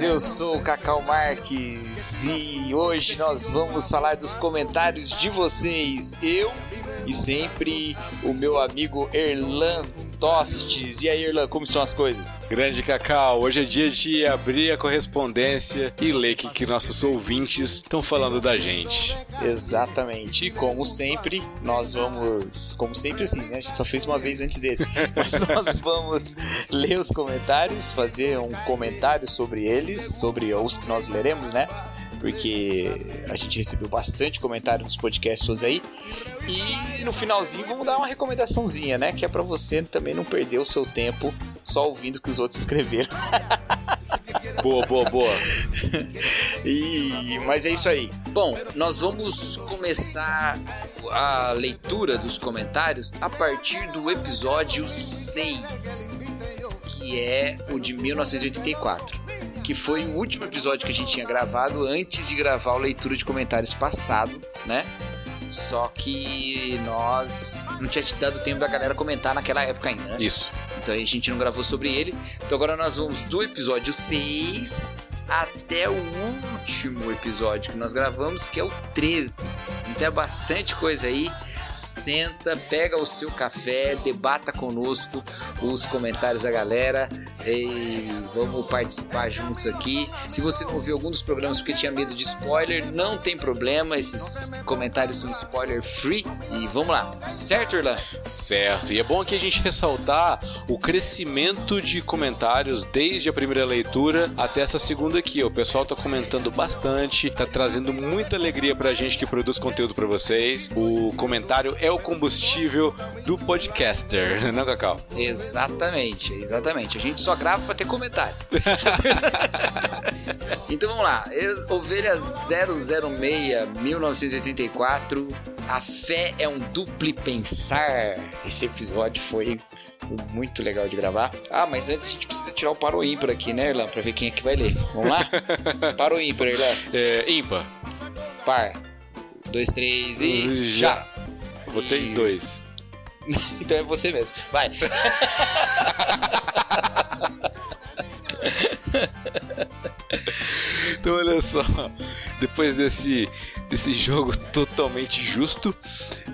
Eu sou o Cacau Marques e hoje nós vamos falar dos comentários de vocês. Eu e sempre o meu amigo Erlan Tostes. E aí, Erlan, como estão as coisas? Grande Cacau, hoje é dia de abrir a correspondência e ler o que, que nossos ouvintes estão falando da gente. Exatamente. E como sempre, nós vamos. Como sempre, assim, né? A gente só fez uma vez antes desse. Mas nós vamos ler os comentários, fazer um comentário sobre eles, sobre os que nós leremos, né? Porque a gente recebeu bastante comentário nos podcasts aí. E no finalzinho vamos dar uma recomendaçãozinha, né? Que é pra você também não perder o seu tempo só ouvindo o que os outros escreveram. Boa, boa, boa. E, mas é isso aí. Bom, nós vamos começar a leitura dos comentários a partir do episódio 6, que é o de 1984. Que foi o último episódio que a gente tinha gravado antes de gravar a leitura de comentários passado, né? Só que nós não tinha te dado tempo da galera comentar naquela época ainda, né? Isso. Então a gente não gravou sobre ele. Então agora nós vamos do episódio 6 até o último episódio que nós gravamos, que é o 13. Então é bastante coisa aí. Senta, pega o seu café, debata conosco os comentários da galera e vamos participar juntos aqui. Se você não ouviu algum dos programas porque tinha medo de spoiler, não tem problema, esses comentários são spoiler free e vamos lá, certo, Irlan? Certo. E é bom aqui a gente ressaltar o crescimento de comentários desde a primeira leitura até essa segunda aqui. O pessoal tá comentando bastante, tá trazendo muita alegria pra gente que produz conteúdo pra vocês. O comentário é o combustível do podcaster, não, Cacau? Exatamente, exatamente. A gente só grava pra ter comentário. então vamos lá. Ovelha 006 1984. A fé é um duplo pensar. Esse episódio foi muito legal de gravar. Ah, mas antes a gente precisa tirar o para o ímpar aqui, né, Erlan? Pra ver quem é que vai ler. Vamos lá? para o ímpar, Erlan. É, ímpar. Par. Dois, três e. Já. Botei E- dois. Então é você mesmo. Vai. Então olha só, depois desse, desse jogo totalmente justo,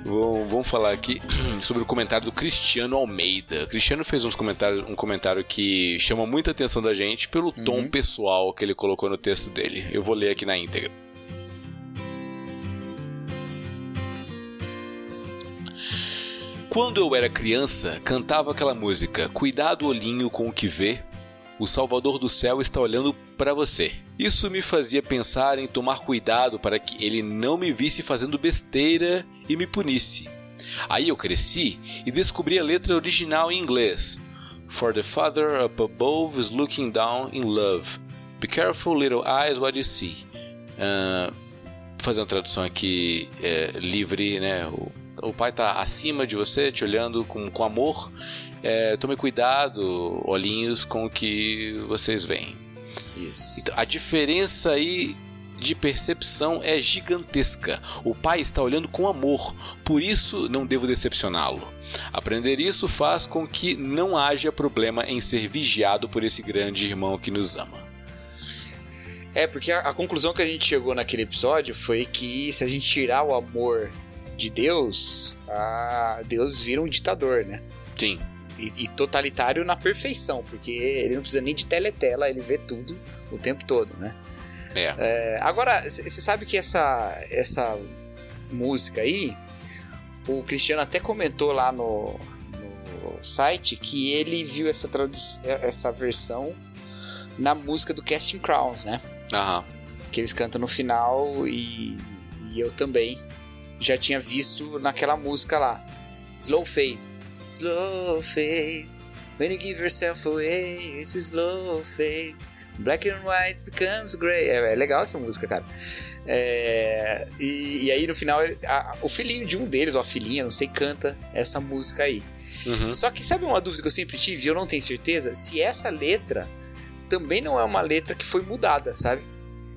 vamos, vamos falar aqui sobre o comentário do Cristiano Almeida. O Cristiano fez uns comentários, um comentário que chama muita atenção da gente pelo tom Uhum. pessoal que ele colocou no texto dele. Eu vou ler aqui na íntegra. Quando eu era criança, cantava aquela música: Cuidado, olhinho com o que vê, o Salvador do céu está olhando para você. Isso me fazia pensar em tomar cuidado para que ele não me visse fazendo besteira e me punisse. Aí eu cresci e descobri a letra original em inglês. For the Father up above is looking down in love. Be careful, little eyes, what you see. Vou fazer uma tradução aqui é, livre, né? O pai está acima de você, te olhando com, com amor. É, tome cuidado, olhinhos, com o que vocês veem. Isso. Então, a diferença aí de percepção é gigantesca. O pai está olhando com amor, por isso não devo decepcioná-lo. Aprender isso faz com que não haja problema em ser vigiado por esse grande irmão que nos ama. É, porque a, a conclusão que a gente chegou naquele episódio foi que se a gente tirar o amor de Deus, a Deus vira um ditador, né? Sim, E, e totalitário na perfeição, porque ele não precisa nem de teletela, ele vê tudo o tempo todo, né? é. É, agora, você sabe que essa, essa música aí, o Cristiano até comentou lá no, no site que ele viu essa, essa versão na música do Casting Crowns, né? Aham. que eles cantam no final e, e eu também já tinha visto naquela música lá. Slow fade. Slow fade. When you give yourself away, it's a slow fade. Black and white becomes gray. É, é legal essa música, cara. É, e, e aí no final, a- o filhinho de um deles, ou a filhinha, não sei, canta essa música aí. Uhum. Só que sabe uma dúvida que eu sempre tive, e eu não tenho certeza, se essa letra também não é uma letra que foi mudada, sabe?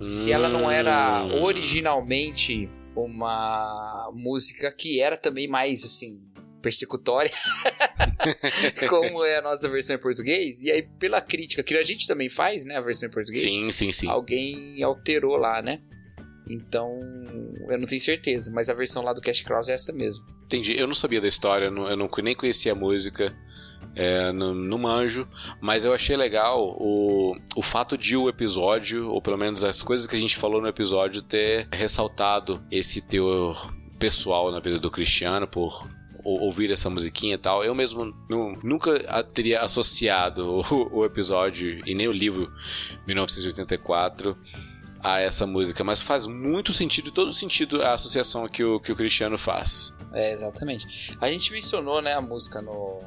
Se ela não era Hum. originalmente uma música que era também mais assim persecutória, como é a nossa versão em português, e aí pela crítica que a gente também faz, né, a versão em português, Sim, sim, sim. alguém alterou lá, né? Então, eu não tenho certeza, mas a versão lá do Cash Cross é essa mesmo. Entendi. Eu não sabia da história, eu não- eu não, nem conhecia a música, é, manjo, mas eu achei legal o, o fato de o episódio, ou pelo menos as coisas que a gente falou no episódio, ter ressaltado esse teor pessoal na vida do Cristiano por ou- ouvir essa musiquinha e tal. Eu mesmo nu- nunca teria associado o, o episódio e nem o livro 1984 a essa música, mas faz muito sentido, todo sentido a associação que o, que o Cristiano faz. É, exatamente. A gente mencionou, né, a música no,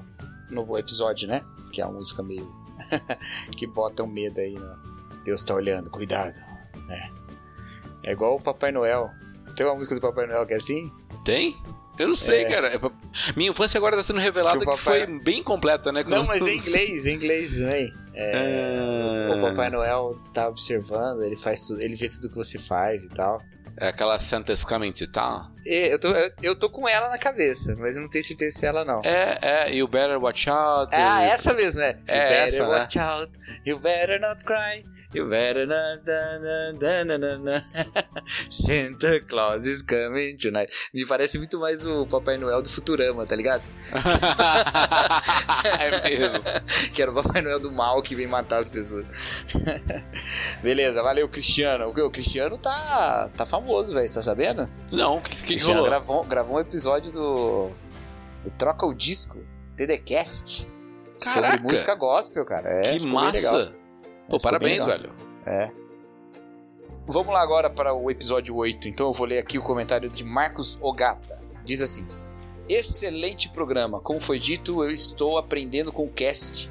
no episódio, né? Que é uma música meio. que bota um medo aí, né? Deus tá olhando, cuidado. É. É igual o Papai Noel. Tem uma música do Papai Noel que é assim? Tem? Eu não sei, É. cara. É Minha infância agora tá sendo revelada Que que, papai- foi bem completa, né? Não, mas em inglês, em inglês também. É, Ah. O Papai Noel tá observando, ele faz tudo, ele vê tudo que você faz e tal. É aquela Santa's Coming to Town. E eu, tô, eu, tô com ela na cabeça, mas eu não tenho certeza se é ela não. É, é, You Better Watch Out. Ah, e- essa mesmo, né? É you better essa, né? watch out. You better not cry. Na. Santa Claus is coming tonight. Me parece muito mais o Papai Noel do Futurama, tá ligado? é mesmo. Que era o Papai Noel do mal que vem matar as pessoas. Beleza, valeu, Cristiano. O, Cristiano tá, tá famoso, velho. Você tá sabendo? Não, o que, que, Cristiano rolou? gravou, gravou um episódio do, do Troca o Disco, TDCast. Caraca! Sobre música gospel, cara. É, que bem legal. Pô, parabéns, velho. É. Vamos lá agora para o episódio 8. Então eu vou ler aqui o comentário de Marcos Ogata. Diz assim: Excelente programa. Como foi dito, eu estou aprendendo com o cast.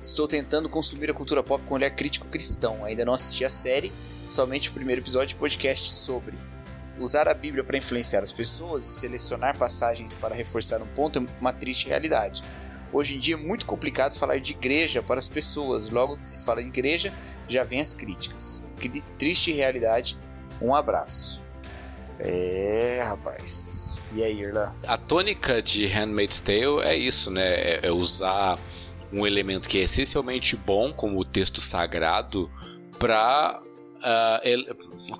Estou tentando consumir a cultura pop com um olhar crítico cristão. Ainda não assisti a série, somente o primeiro episódio de podcast sobre. Usar a Bíblia para influenciar as pessoas e selecionar passagens para reforçar um ponto é uma triste realidade. Hoje em dia é muito complicado falar de igreja para as pessoas. Logo que se fala em igreja, já vem as críticas. Triste realidade. Um abraço. É, rapaz. E aí, Irlan? A tônica de Handmaid's Tale é isso, né? É, é usar um elemento que é essencialmente bom, como o texto sagrado, para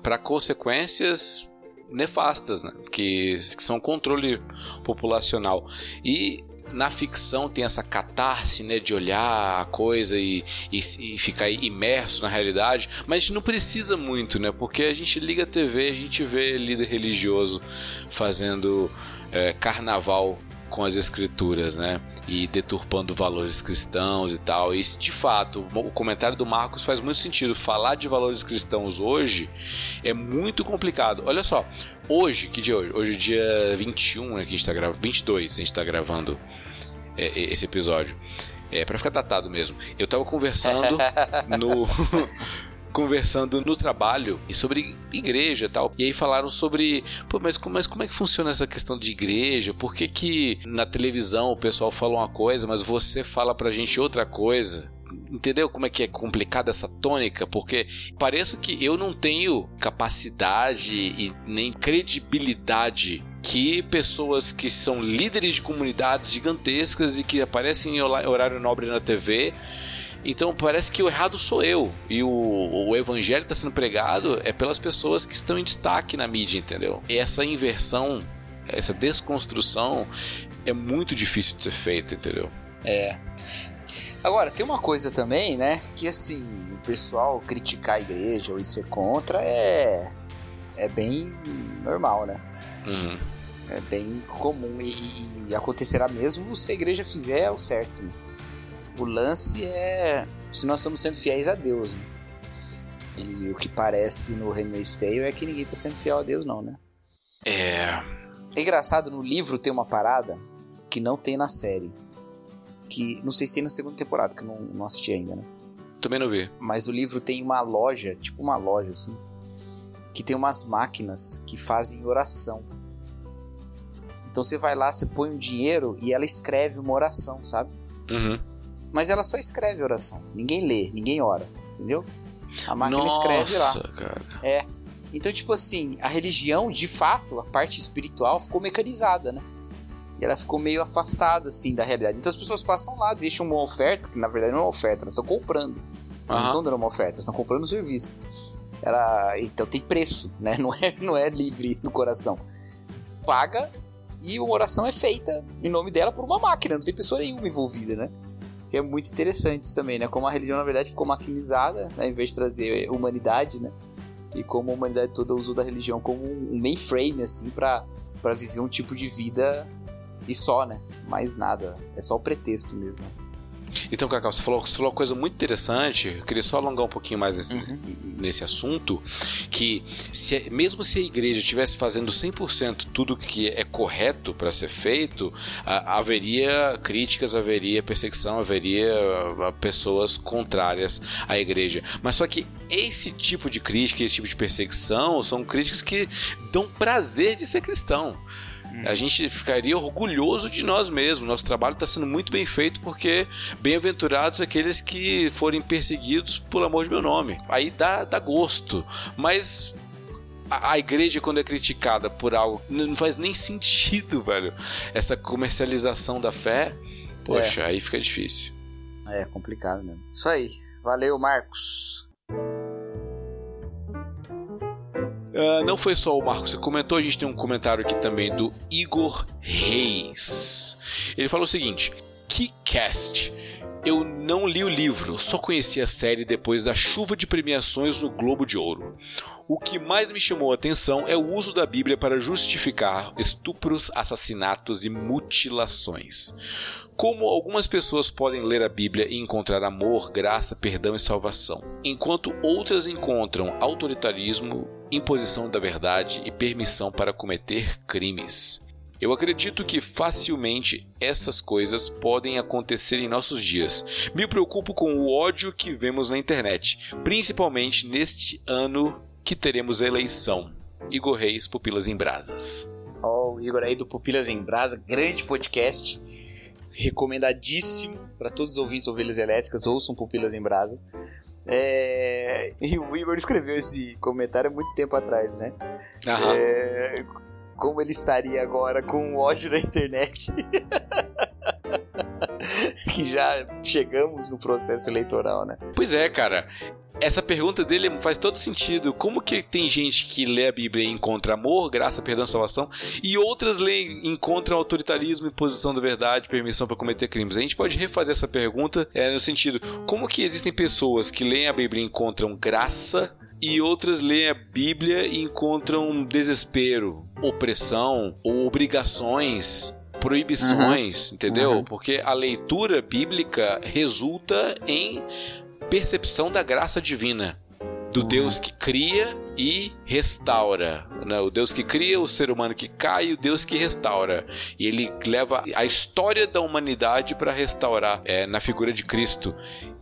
para consequências nefastas, né? que, que são controle populacional. E na ficção tem essa catarse né, de olhar a coisa e, e, e ficar imerso na realidade, mas não precisa muito, né? Porque a gente liga a TV, a gente vê líder religioso fazendo é, carnaval com as escrituras, né? E deturpando valores cristãos e tal. E de fato, o comentário do Marcos faz muito sentido. Falar de valores cristãos hoje é muito complicado. Olha só, hoje, que dia é hoje? Hoje é dia 21, né, que a gente tá gravando, 22, a gente tá gravando esse episódio. É, para ficar datado mesmo. Eu tava conversando no conversando no trabalho e sobre igreja e tal. E aí falaram sobre, pô, mas como, mas como é que funciona essa questão de igreja? Por que que na televisão o pessoal fala uma coisa, mas você fala pra gente outra coisa? Entendeu como é que é complicada essa tônica? Porque parece que eu não tenho capacidade e nem credibilidade que pessoas que são líderes de comunidades gigantescas e que aparecem em horário nobre na TV então parece que o errado sou eu. E o, o evangelho está sendo pregado é pelas pessoas que estão em destaque na mídia, entendeu? E essa inversão, essa desconstrução é muito difícil de ser feita, entendeu? É. Agora, tem uma coisa também, né? Que assim, o pessoal criticar a igreja ou ir ser contra é. É bem normal, né? Uhum. É bem comum. E, e acontecerá mesmo se a igreja fizer o certo. Né? O lance é se nós estamos sendo fiéis a Deus. Né? E o que parece no Handmaid's Tale é que ninguém está sendo fiel a Deus, não, né? É. É engraçado, no livro tem uma parada que não tem na série. Que não sei se tem na segunda temporada, que eu não, não assisti ainda, né? Também não vi. Mas o livro tem uma loja, tipo uma loja assim, que tem umas máquinas que fazem oração. Então você vai lá, você põe um dinheiro e ela escreve uma oração, sabe? Uhum. Mas ela só escreve oração. Ninguém lê, ninguém ora, entendeu? A máquina Nossa, escreve lá. cara. É. Então, tipo assim, a religião, de fato, a parte espiritual ficou mecanizada, né? E ela ficou meio afastada, assim, da realidade. Então as pessoas passam lá, deixam uma oferta, que na verdade não é uma oferta, elas estão comprando. Não Aham. estão dando uma oferta, elas estão comprando um serviço. Então tem preço, né? Não é, não é livre do coração. Paga e uma oração é feita em nome dela por uma máquina, não tem pessoa nenhuma envolvida, né? Que é muito interessante isso também, né? Como a religião, na verdade, ficou maquinizada, né? em vez de trazer humanidade, né? E como a humanidade toda usou da religião como um mainframe, assim, pra viver um tipo de vida e só, né? Mais nada. É só o pretexto mesmo. Então, Cacau, você falou, você falou uma coisa muito interessante. Eu queria só alongar um pouquinho mais nesse, Uhum. nesse assunto. Que se, mesmo se a igreja estivesse fazendo 100% tudo que é correto para ser feito, a- haveria críticas, haveria perseguição, haveria ah, pessoas contrárias à igreja. Mas só que esse tipo de crítica, esse tipo de perseguição, são críticas que dão prazer de ser cristão. A gente ficaria orgulhoso de nós mesmos. Nosso trabalho está sendo muito bem feito porque bem-aventurados aqueles que forem perseguidos por amor de meu nome. Aí dá, dá gosto. Mas a, igreja, quando é criticada por algo, não faz nem sentido, velho. Essa comercialização da fé, poxa, aí fica difícil. É complicado mesmo. Isso aí. Valeu, Marcos. Ah, não foi só o Marcos que comentou, a gente tem um comentário aqui também do Igor Reis. Ele falou o seguinte: Que cast! Eu não li o livro, só conheci a série depois da chuva de premiações no Globo de Ouro. O que mais me chamou a atenção é o uso da Bíblia para justificar estupros, assassinatos e mutilações. Como algumas pessoas podem ler a Bíblia e encontrar amor, graça, perdão e salvação, enquanto outras encontram autoritarismo, imposição da verdade e permissão para cometer crimes. Eu acredito que facilmente essas coisas podem acontecer em nossos dias. Me preocupo com o ódio que vemos na internet, principalmente neste ano que teremos eleição. Igor Reis, Pupilas em Brasas. Ó, o Igor aí do Pupilas em Brasa, grande podcast. Recomendadíssimo para todos os ouvintes ovelhas elétricas, ouçam Pupilas em Brasa. É, E o Igor escreveu esse comentário há muito tempo atrás, né? Aham. É, Como ele estaria agora com o ódio da internet. que já chegamos no processo eleitoral, né? Pois é, cara. Essa pergunta dele faz todo sentido. Como que tem gente que lê a Bíblia e encontra amor, graça, perdão, salvação, e outras leem, encontram autoritarismo, imposição da verdade, permissão para cometer crimes? A gente pode refazer essa pergunta é, no sentido: como que existem pessoas que leem a Bíblia e encontram graça e outras leem a Bíblia e encontram desespero, opressão ou obrigações? Proibições, entendeu? Uhum. Porque a leitura bíblica resulta em percepção da graça divina. Do Uhum. Deus que cria e restaura. Né? O Deus que cria, o ser humano que cai e o Deus que restaura. E ele leva a história da humanidade para restaurar é, na figura de Cristo.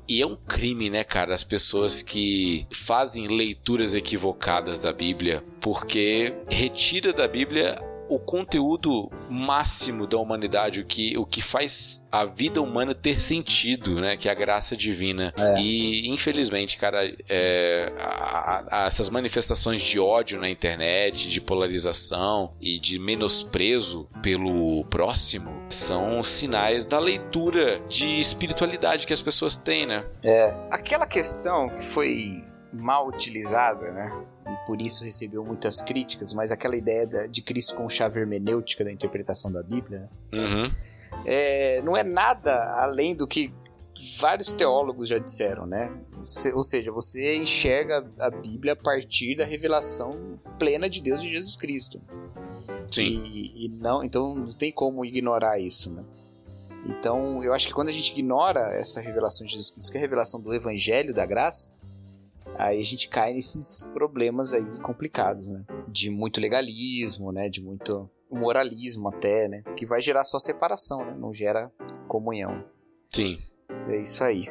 E é um crime, né, cara, as pessoas que fazem leituras equivocadas da Bíblia, porque retira da Bíblia o conteúdo máximo da humanidade, o que, o que faz a vida humana ter sentido, né? Que é a graça divina. É. E, infelizmente, cara, é, a- a- essas manifestações de ódio na internet, de polarização e de menosprezo pelo próximo são sinais da leitura de espiritualidade que as pessoas têm, né? É. Aquela questão que foi mal utilizada, né? E por isso recebeu muitas críticas, mas aquela ideia de Cristo com chave hermenêutica da interpretação da Bíblia, né? Uhum. é, não é nada além do que vários teólogos já disseram, né? Ou seja, você enxerga a Bíblia a partir da revelação plena de Deus e Jesus Cristo. Sim. E, e não, então não tem como ignorar isso, né? Então, eu acho que quando a gente ignora essa revelação de Jesus Cristo, que é a revelação do Evangelho da Graça, aí a gente cai nesses problemas aí complicados, né? De muito legalismo, né? De muito moralismo até, né? Que vai gerar só separação, né? Não gera comunhão. Sim. É isso aí.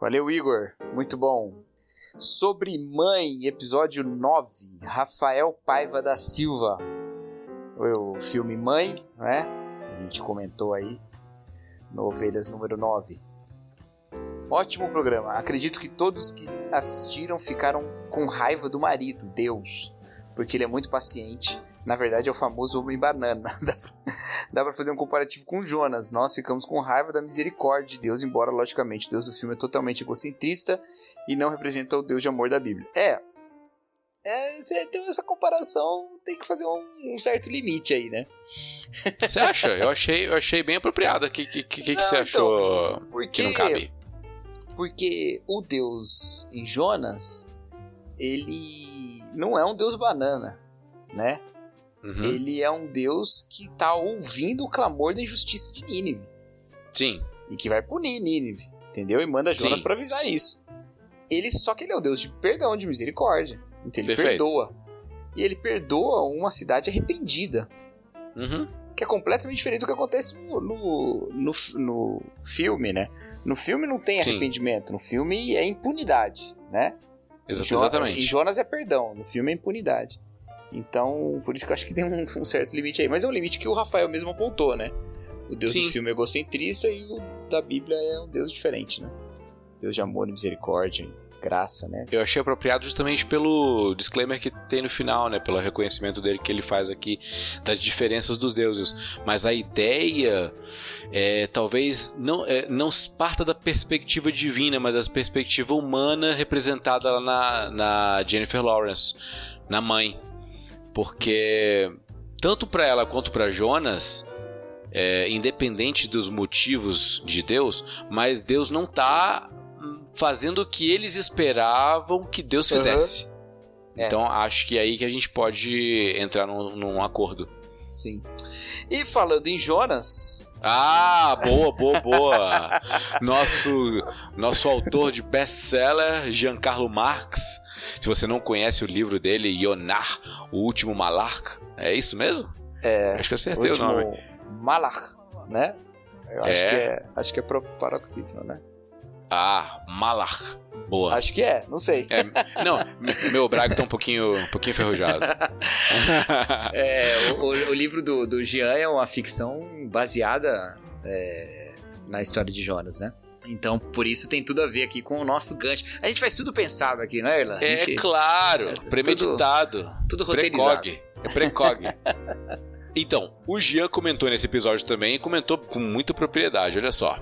Valeu, Igor. Muito bom. Sobre Mãe, episódio 9, Rafael Paiva da Silva. O filme Mãe, né? A gente comentou aí no Ovelhas número 9. Ótimo programa. Acredito que todos que assistiram ficaram com raiva do marido, Deus, porque ele é muito paciente. Na verdade, é o famoso homem banana. Dá pra, dá pra fazer um comparativo com Jonas. Nós ficamos com raiva da misericórdia de Deus, embora, logicamente, Deus do filme é totalmente egocentrista e não representa o Deus de amor da Bíblia. É. É, tem essa comparação, tem que fazer um, um certo limite aí, né? Você acha? Eu achei, eu achei bem apropriado. O que, que, que, que, você achou então, porque, que não cabe? Porque o Deus em Jonas, ele não é um Deus banana, né? Uhum. Ele é um Deus que está ouvindo o clamor da injustiça de Nínive. Sim. E que vai punir Nínive, entendeu? E manda Jonas para avisar isso. Ele só que ele é o Deus de perdão, de misericórdia. Então ele Perfeito. perdoa. E ele perdoa uma cidade arrependida. Uhum. Que é completamente diferente do que acontece no, no, no, no filme, né? No filme não tem arrependimento, Sim. no filme é impunidade, né? Exatamente. E Jonas é perdão, no filme é impunidade. Então, por isso que eu acho que tem um, um, certo limite aí. Mas é um limite que o Rafael mesmo apontou, né? O Deus Sim. do filme é egocentrista e o da Bíblia é um Deus diferente, né? Deus de amor e misericórdia graça, né? Eu achei apropriado justamente pelo disclaimer que tem no final, né? Pelo reconhecimento dele que ele faz aqui das diferenças dos deuses. Mas a ideia é, talvez não, é, não parta da perspectiva divina, mas da perspectiva humana representada lá na, na Jennifer Lawrence, na mãe. Porque tanto para ela quanto para Jonas, é, independente dos motivos de Deus, mas Deus não está fazendo o que eles esperavam que Deus fizesse. Uhum. É. Então acho que é aí que a gente pode entrar num, num acordo. Sim. E falando em Jonas, ah, boa, boa, boa. nosso, nosso autor de best-seller, Giancarlo Marx. Se você não conhece o livro dele, Ionar, o último Malar, é isso mesmo? É. Acho que acertei o, o nome. Malar, né? Eu acho é. que é, acho que é paroxítona, né? Ah, Malar. Boa. Acho que é, não sei. É, não, meu brago tá um pouquinho, um pouquinho enferrujado. é, o, o, livro do, do Jean é uma ficção baseada é, na história de Jonas, né? Então, por isso tem tudo a ver aqui com o nosso gancho. A gente faz tudo pensado aqui, não é, Irlan? É gente, claro, é, premeditado. Tudo, tudo roteirizado. Precog. É precog. então, o Jean comentou nesse episódio também e comentou com muita propriedade, olha só.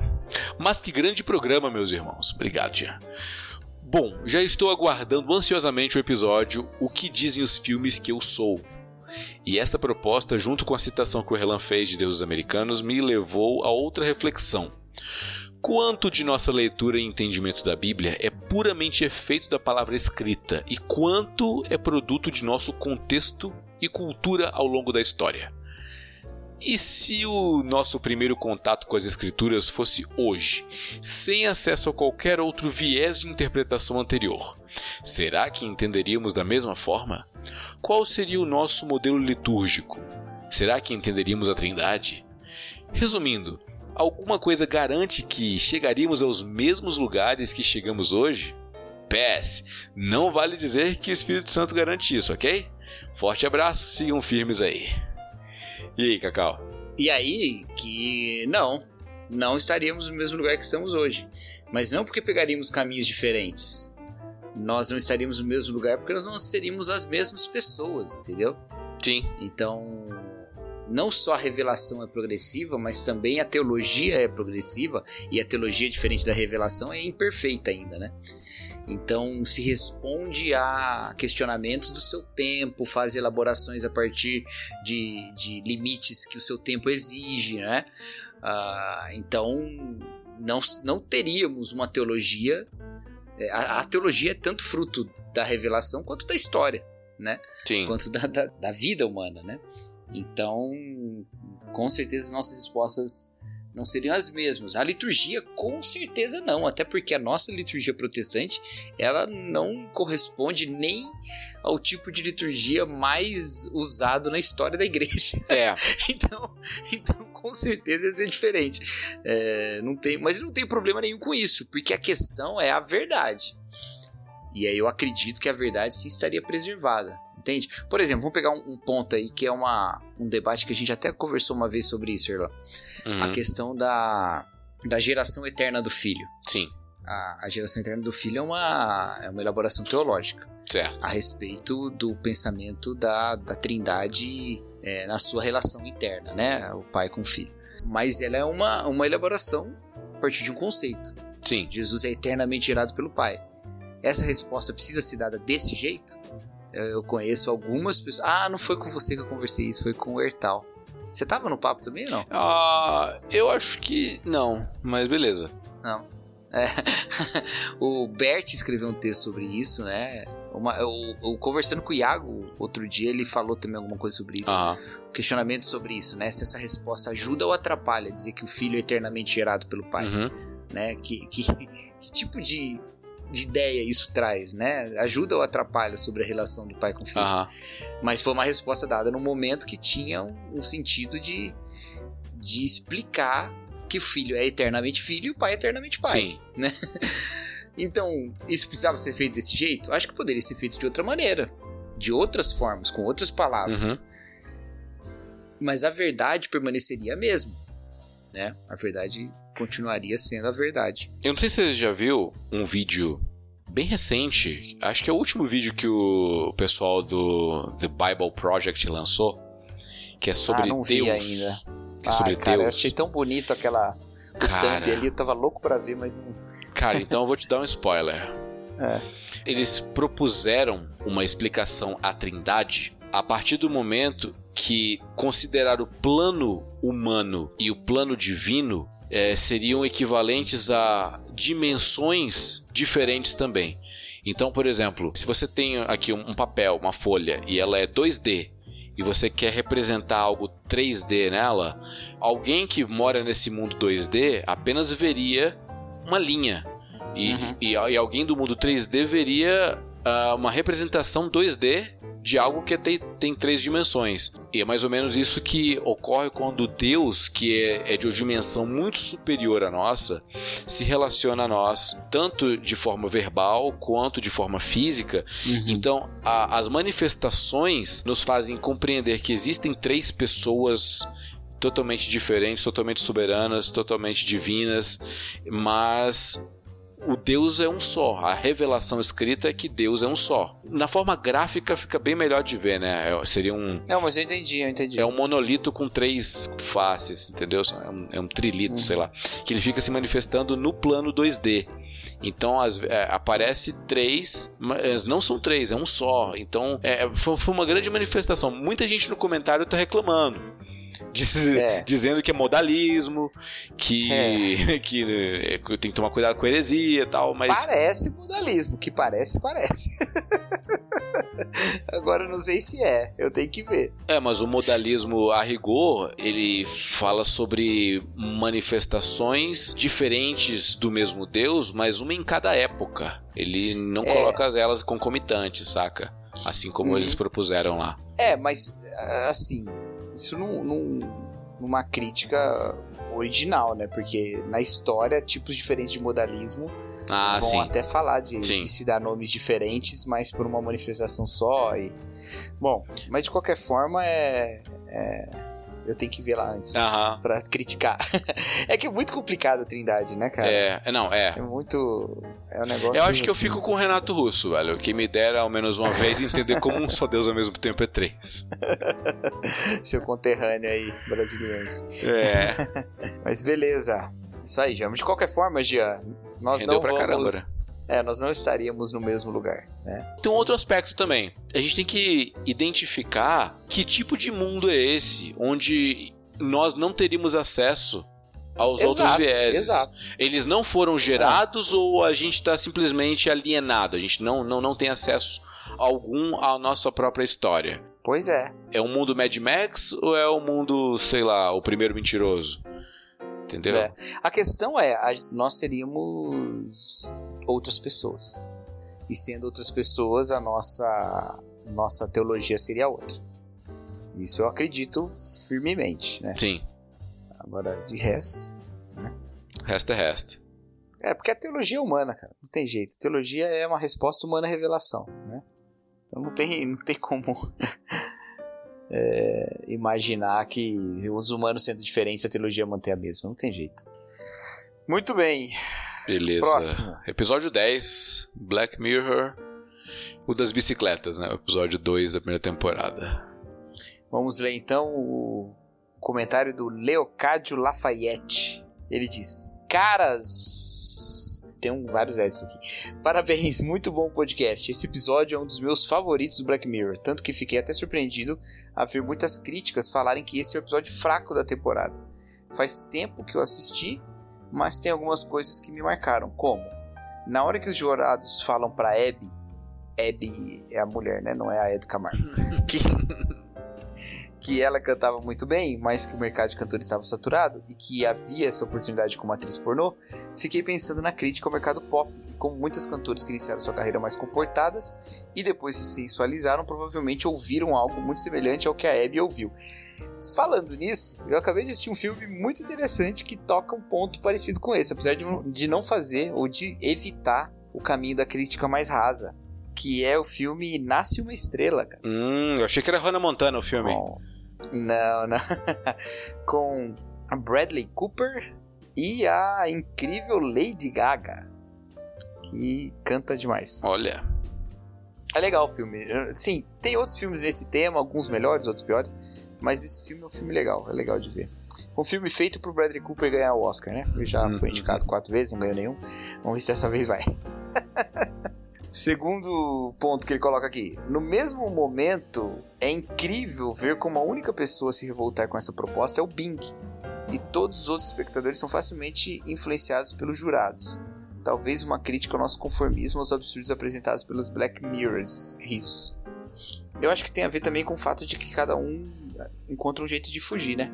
Mas que grande programa, meus irmãos. Obrigado, Jean. Bom, já estou aguardando ansiosamente o episódio O que dizem os filmes que eu sou. E esta proposta, junto com a citação que o Relan fez de Deuses Americanos, me levou a outra reflexão. Quanto de nossa leitura e entendimento da Bíblia é puramente efeito da palavra escrita e quanto é produto de nosso contexto e cultura ao longo da história? E se o nosso primeiro contato com as escrituras fosse hoje, sem acesso a qualquer outro viés de interpretação anterior? Será que entenderíamos da mesma forma? Qual seria o nosso modelo litúrgico? Será que entenderíamos a Trindade? Resumindo, alguma coisa garante que chegaríamos aos mesmos lugares que chegamos hoje? PS, não vale dizer que o Espírito Santo garante isso, ok? Forte abraço, sigam firmes aí. E aí, Cacau? E aí que não, não estaríamos no mesmo lugar que estamos hoje. Mas não porque pegaríamos caminhos diferentes. Nós não estaríamos no mesmo lugar porque nós não seríamos as mesmas pessoas, entendeu? Sim. Então, não só a revelação é progressiva, mas também a teologia é progressiva e a teologia diferente da revelação é imperfeita ainda, né? Então se responde a questionamentos do seu tempo, faz elaborações a partir de, de limites que o seu tempo exige, né? Uh, então não, não teríamos uma teologia. É, a, a, teologia é tanto fruto da revelação quanto da história, né? Sim. Quanto da, da, da vida humana, né? Então, com certeza nossas respostas não seriam as mesmas. A liturgia, com certeza não, até porque a nossa liturgia protestante ela não corresponde nem ao tipo de liturgia mais usado na história da igreja. É. então, então, com certeza é diferente. É, não tem, mas não tem problema nenhum com isso, porque a questão é a verdade. E aí eu acredito que a verdade sim estaria preservada. Entende? Por exemplo, vamos pegar um, um ponto aí que é uma, um debate que a gente até conversou uma vez sobre isso, Erlan. Uhum. A questão da, da geração eterna do filho. Sim, A, a geração eterna do filho é uma, é uma elaboração teológica certo. a respeito do pensamento da, da trindade é, na sua relação interna, né? O pai com o filho. Mas ela é uma, uma elaboração a partir de um conceito. Sim. Jesus é eternamente gerado pelo pai. Essa resposta precisa ser dada desse jeito? Eu conheço algumas pessoas. Ah, não foi com você que eu conversei isso, foi com o Ertal. Você tava no papo também ou não? Ah, eu acho que não, mas beleza. Não. É. o Bert escreveu um texto sobre isso, né? Uma, eu, eu conversando com o Iago outro dia, ele falou também alguma coisa sobre isso. Aham. Questionamento sobre isso, né? Se essa resposta ajuda ou atrapalha dizer que o filho é eternamente gerado pelo pai, Uhum. né? Que, que, que tipo de, de ideia isso traz, né? Ajuda ou atrapalha sobre a relação do pai com o filho? Aham. Mas foi uma resposta dada num momento que tinha um, um sentido de, de explicar que o filho é eternamente filho e o pai é eternamente pai. Sim. Então, isso precisava ser feito desse jeito? Acho que poderia ser feito de outra maneira. De outras formas, com outras palavras. Uhum. Mas a verdade permaneceria a mesma. Né? A verdade continuaria sendo a verdade. Eu não sei se você já viu um vídeo bem recente. Acho que é o último vídeo que o pessoal do The Bible Project lançou. Que é sobre Ah, não vi Deus. ainda. Que é sobre Ai, cara, eu Deus. achei tão bonito aquela. O Cara. thumb ali, eu tava louco pra ver, mas não. Cara, então eu vou te dar um spoiler. É. Eles propuseram uma explicação à Trindade a partir do momento que considerar o plano humano e o plano divino eh, seriam equivalentes a dimensões diferentes também. Então, por exemplo, se você tem aqui um papel, uma folha, e ela é 2D, e você quer representar algo 3D nela, alguém que mora nesse mundo 2D apenas veria uma linha. E, Uhum. e, e alguém do mundo 3D veria ah, uma representação 2D de algo que tem, tem três dimensões. E é mais ou menos isso que ocorre quando Deus, que é, é de uma dimensão muito superior à nossa, se relaciona a nós, tanto de forma verbal quanto de forma física. Então, a- as manifestações nos fazem compreender que existem três pessoas totalmente diferentes, totalmente soberanas, totalmente divinas, mas o Deus é um só. A revelação escrita é que Deus é um só. Na forma gráfica fica bem melhor de ver, né? É- Seria um Não, mas eu entendi, eu entendi. é um monolito com três faces, entendeu? É um, é um trilito, Uhum. sei lá. Que ele fica se manifestando no plano 2D. Então as- é, aparece três, mas não são três, é um só. Então é, foi, foi uma grande manifestação. Muita gente no comentário tá reclamando. Diz- É. Dizendo que é modalismo, que, que é, tem que tomar cuidado com a heresia e tal, mas Parece modalismo, que parece, parece. Agora eu não sei se é, eu tenho que ver. É, mas o modalismo a rigor, ele fala sobre manifestações diferentes do mesmo Deus, mas uma em cada época. Ele não É. coloca elas concomitantes, saca? Assim como Uhum. eles propuseram lá. É, mas assim, isso não, não- numa crítica original, né? Porque na história, tipos diferentes de modalismo Ah, vão sim. até falar de, de se dar nomes diferentes, mas por uma manifestação só. E... Bom, mas de qualquer forma é. é- Eu tenho que ver lá antes Aham. pra criticar. é que é muito complicado a Trindade, né, cara? É, não, é. É muito. É um negócio. Eu acho que eu assim, fico com o Renato Russo, velho. Que me dera ao menos uma vez entender como um só Deus ao mesmo tempo é três. Seu conterrâneo aí, brasileiro. É. Mas beleza. Isso aí, Jean. De qualquer forma, Jean, nós Rendeu não pra vamos. caramba, né? É, nós não estaríamos no mesmo lugar, né? Tem um outro aspecto também. A gente tem que identificar que tipo de mundo é esse, onde nós não teríamos acesso aos Exato, outros vieses. exato. Eles não foram gerados ou a gente está simplesmente alienado? A gente não, não, não tem acesso algum à nossa própria história. Pois é. É um mundo Mad Max ou é o um mundo, sei lá, o primeiro mentiroso? Entendeu? É. A questão é, nós seríamos outras pessoas. E sendo outras pessoas, a nossa, nossa teologia seria outra. Isso eu acredito firmemente, né? Sim. Agora, de resto. Resta é resto. É, porque a teologia é humana, cara. Não tem jeito. A teologia é uma resposta humana à revelação, né? Então não tem, não tem como é, imaginar que os humanos sendo diferentes, a teologia manter a mesma. Não tem jeito. Muito bem. Beleza. Próximo. Episódio 10, Black Mirror. O das bicicletas, né? O episódio 2 da primeira temporada. Vamos ler então o comentário do Leocádio Lafayette. Ele diz: Caras. Tem um, vários S aqui. Parabéns, muito bom podcast. Esse episódio é um dos meus favoritos do Black Mirror. Tanto que fiquei até surpreendido a ver muitas críticas falarem que esse é o episódio fraco da temporada. Faz tempo que eu assisti, mas tem algumas coisas que me marcaram. Como? Na hora que os jurados falam pra Abby, Abby é a mulher, né? Não é a Abby Camargo. que, que ela cantava muito bem, mas que o mercado de cantores estava saturado e que havia essa oportunidade como atriz pornô, fiquei pensando na crítica ao mercado pop. Como muitas cantoras que iniciaram sua carreira mais comportadas e depois se sensualizaram, provavelmente ouviram algo muito semelhante ao que a Abby ouviu. Falando nisso, eu acabei de assistir um filme muito interessante que toca um ponto parecido com esse, apesar de, de não fazer ou de evitar o caminho da crítica mais rasa, que é o filme Nasce uma Estrela, cara. Hum, eu achei que era Hannah Montana o filme. Não, não. com a Bradley Cooper e a incrível Lady Gaga, que canta demais. Olha. É legal o filme. Sim, tem outros filmes nesse tema, alguns melhores, outros piores, mas esse filme é um filme legal, é legal de ver. Um filme feito pro Bradley Cooper ganhar o Oscar, né? Ele já foi indicado quatro vezes, não ganhou nenhum. Vamos ver se dessa vez vai. Segundo ponto que ele coloca aqui. No mesmo momento, é incrível ver como a única pessoa a se revoltar com essa proposta é o Bing. E todos os outros espectadores são facilmente influenciados pelos jurados. Talvez uma crítica ao nosso conformismo aos absurdos apresentados pelos Black Mirrors risos. Eu acho que tem a ver também com o fato de que cada um encontra um jeito de fugir, né?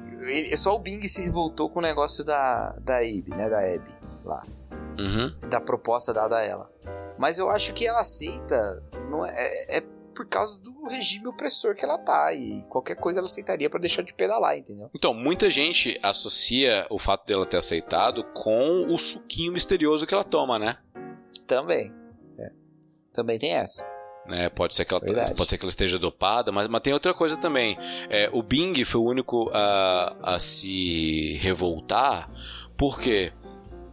É só o Bing se revoltou com o negócio da, da Abby, né? Da Abby lá. Uhum. Da proposta dada a ela. Mas eu acho que ela aceita não é, é por causa do regime opressor que ela tá. E qualquer coisa ela aceitaria para deixar de pedalar, entendeu? Então, muita gente associa o fato dela ter aceitado com o suquinho misterioso que ela toma, né? Também. É. Também tem essa. Né, pode, ser que ela, Verdade. pode ser que ela esteja dopada, mas, mas tem outra coisa também. É, o Bing foi o único a, a se revoltar porque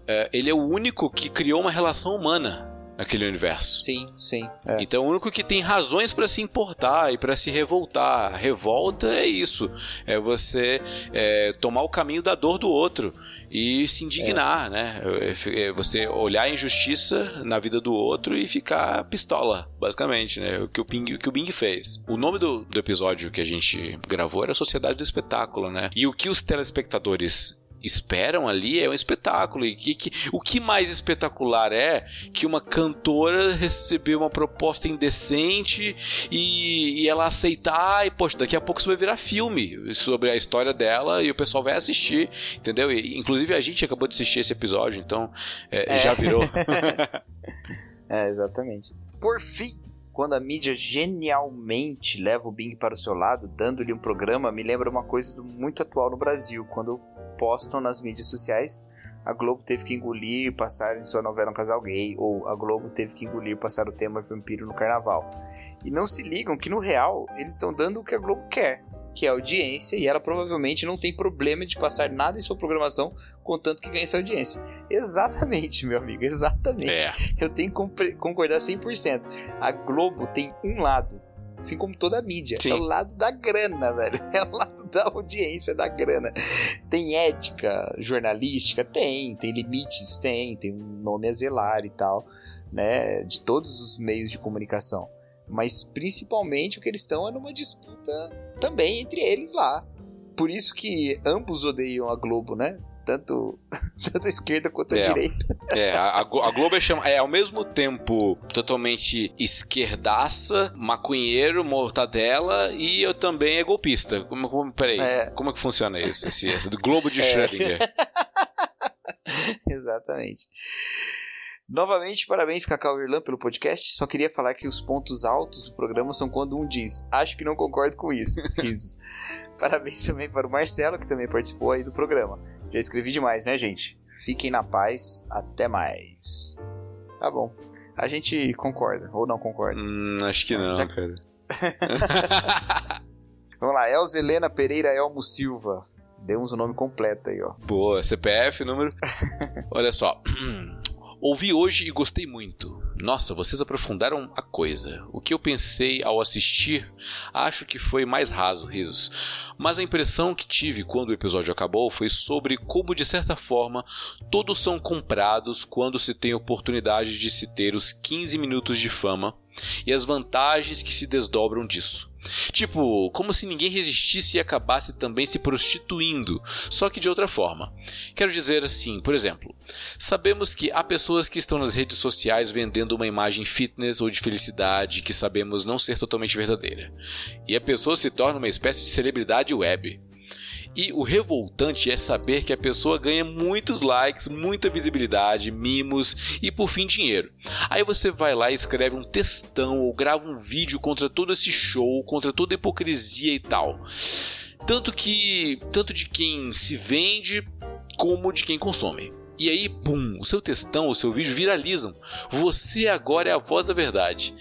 é, ele é o único que criou uma relação humana naquele universo. Sim, sim. É. Então o único que tem razões para se importar e para se revoltar. Revolta é isso. É você é, tomar o caminho da dor do outro e se indignar, né? É você olhar a injustiça na vida do outro e ficar pistola, basicamente, né? O que o Bing, o que o Bing fez. O nome do, do episódio que a gente gravou era Sociedade do Espetáculo, né? E o que os telespectadores esperam ali é um espetáculo. E que, que, o que mais espetacular é que uma cantora receber uma proposta indecente e, e, ela aceitar, e poxa, daqui a pouco isso vai virar filme sobre a história dela e o pessoal vai assistir, entendeu? E, inclusive a gente acabou de assistir esse episódio, então é, é. já virou. é, exatamente. Por fim, quando a mídia genialmente leva o Bing para o seu lado, dando-lhe um programa, me lembra uma coisa muito atual no Brasil, quando postam nas mídias sociais a Globo teve que engolir passar em sua novela um casal gay, ou a Globo teve que engolir passar o tema vampiro no carnaval. E não se ligam que no real eles estão dando o que a Globo quer, que é audiência, e ela provavelmente não tem problema de passar nada em sua programação, contanto que ganhe essa audiência. Exatamente, meu amigo, exatamente. É. Eu tenho que concordar 100%. A Globo tem um lado, assim como toda a mídia. Sim. É o lado da grana, velho. É o lado da audiência, da grana. Tem ética jornalística? Tem. Tem limites? Tem. Tem um nome a zelar e tal, né? De todos os meios de comunicação. Mas principalmente o que eles estão é numa disputa também entre eles lá. Por isso que ambos odeiam a Globo, né? Tanto, tanto a esquerda quanto a É. direita. É, a, a Globo é, chama- é ao mesmo tempo totalmente esquerdaça, maconheiro, mortadela e eu também é golpista. Como, como, peraí, É. como é que funciona isso? Esse, esse do Globo de É. Schrödinger. Exatamente. Novamente, parabéns, Cacau Irlan, pelo podcast. Só queria falar que os pontos altos do programa são quando um diz, acho que não concordo com isso. Risos. parabéns também para o Marcelo, que também participou aí do programa. Já escrevi demais, né, gente? Fiquem na paz. Até mais. Tá bom. A gente concorda, ou não concorda? Hum, acho que não, Já- cara. Vamos lá, Elza Helena Pereira Elmo Silva. Demos o nome completo aí, ó. Boa, CPF, número. Olha só. Ouvi hoje e gostei muito. Nossa, vocês aprofundaram a coisa. O que eu pensei ao assistir, acho que foi mais raso, risos. Mas a impressão que tive quando o episódio acabou foi sobre como, de certa forma, todos são comprados quando se tem oportunidade de se ter os 15 minutos de fama e as vantagens que se desdobram disso. Tipo, como se ninguém resistisse e acabasse também se prostituindo, só que de outra forma. Quero dizer assim, por exemplo, sabemos que há pessoas que estão nas redes sociais vendendo uma imagem fitness ou de felicidade que sabemos não ser totalmente verdadeira. E a pessoa se torna uma espécie de celebridade web. E o revoltante é saber que a pessoa ganha muitos likes, muita visibilidade, mimos e por fim dinheiro. Aí você vai lá e escreve um textão ou grava um vídeo contra todo esse show, contra toda a hipocrisia e tal. Tanto que tanto de quem se vende como de quem consome. E aí, pum, o seu textão, o seu vídeo viralizam. Você agora é a voz da verdade.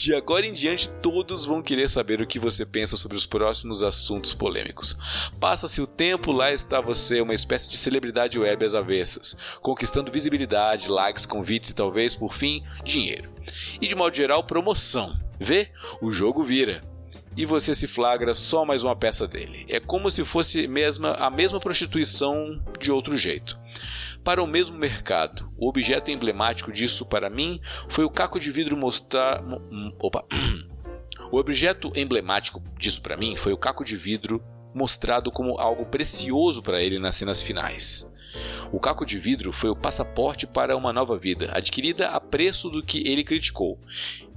De agora em diante, todos vão querer saber o que você pensa sobre os próximos assuntos polêmicos. Passa-se o tempo, lá está você, uma espécie de celebridade web às avessas, conquistando visibilidade, likes, convites e talvez, por fim, dinheiro. E de modo geral, promoção. Vê? O jogo vira. E você se flagra só mais uma peça dele. É como se fosse mesma, a mesma prostituição de outro jeito. Para o mesmo mercado, o objeto emblemático disso para mim foi o caco de vidro mostrar. mo- hum, Opa! O objeto emblemático disso para mim foi o caco de vidro mostrado como algo precioso para ele nas cenas finais. O caco de vidro foi o passaporte para uma nova vida, adquirida a preço do que ele criticou.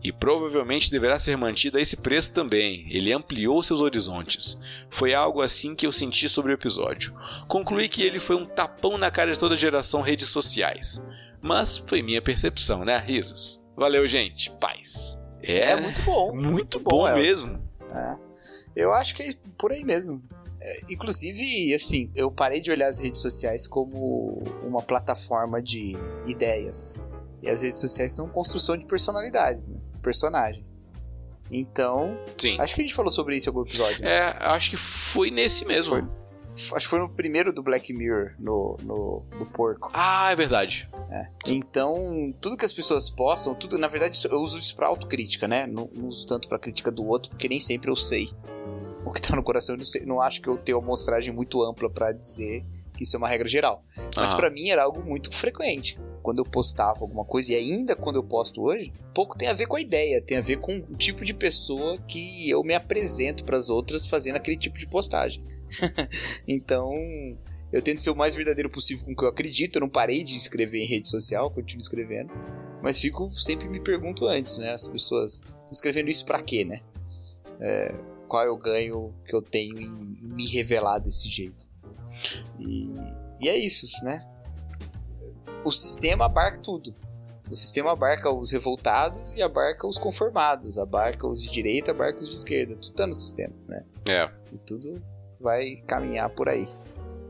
E provavelmente deverá ser mantida a esse preço também. Ele ampliou seus horizontes. Foi algo assim que eu senti sobre o episódio. Concluí que ele foi um tapão na cara de toda a geração redes sociais. Mas foi minha percepção, né? Risos. Valeu, gente. Paz. É, muito bom. muito bom, bom Elza. mesmo. É. Eu acho que é por aí mesmo. É, inclusive, assim, eu parei de olhar as redes sociais como uma plataforma de ideias. E as redes sociais são construção de personalidades, né? personagens. Então, Sim. acho que a gente falou sobre isso em algum episódio. né? É, acho que foi nesse mesmo. Foi. Acho que foi no primeiro do Black Mirror, no, no, do porco. Ah, é verdade. Então, tudo que as pessoas postam, tudo, na verdade, eu uso isso pra autocrítica, né? Não, não uso tanto pra crítica do outro, porque nem sempre eu sei o que tá no coração. Eu não, sei- não acho que eu tenho uma amostragem muito ampla pra dizer que isso é uma regra geral. Mas Aham. pra mim era algo muito frequente. Quando eu postava alguma coisa, e ainda quando eu posto hoje, pouco tem a ver com a ideia, tem a ver com o tipo de pessoa que eu me apresento pras outras fazendo aquele tipo de postagem. então, eu tento ser o mais verdadeiro possível com o que eu acredito. Eu não parei de escrever em rede social, continuo escrevendo. Mas fico, sempre me pergunto antes, né? As pessoas estão escrevendo isso pra quê, né? É, qual é o ganho que eu tenho em, me revelar desse jeito? E, e é isso, né? O sistema abarca tudo. O sistema abarca os revoltados e abarca os conformados, abarca os de direita, abarca os de esquerda. Tudo tá no sistema, né? É. E tudo vai caminhar por aí.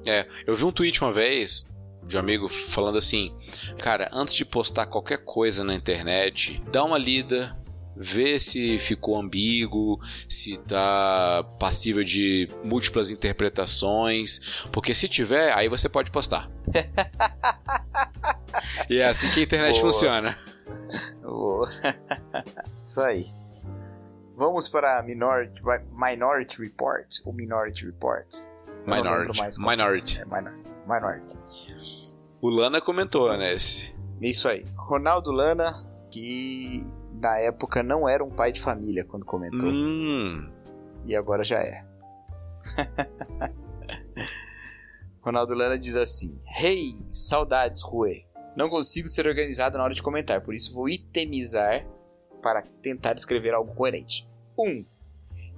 É, eu vi um tweet uma vez de um amigo falando assim: Cara, antes de postar qualquer coisa na internet, dá uma lida, vê se ficou ambíguo, se tá passível de múltiplas interpretações, porque se tiver, aí você pode postar. e é assim que a internet Boa. funciona. Boa. Isso aí. Vamos para Minority, Minority Report. O Minority Report. Minority. mais qual- Minority. É, minor, minority. O Lana comentou, né? Esse. Isso aí. Ronaldo Lana, que na época não era um pai de família quando comentou. Hum, E agora já é. Ronaldo Lana diz assim: Hey, saudades, Rue. Não consigo ser organizado na hora de comentar, por isso vou itemizar para tentar escrever algo coerente. 1. Um,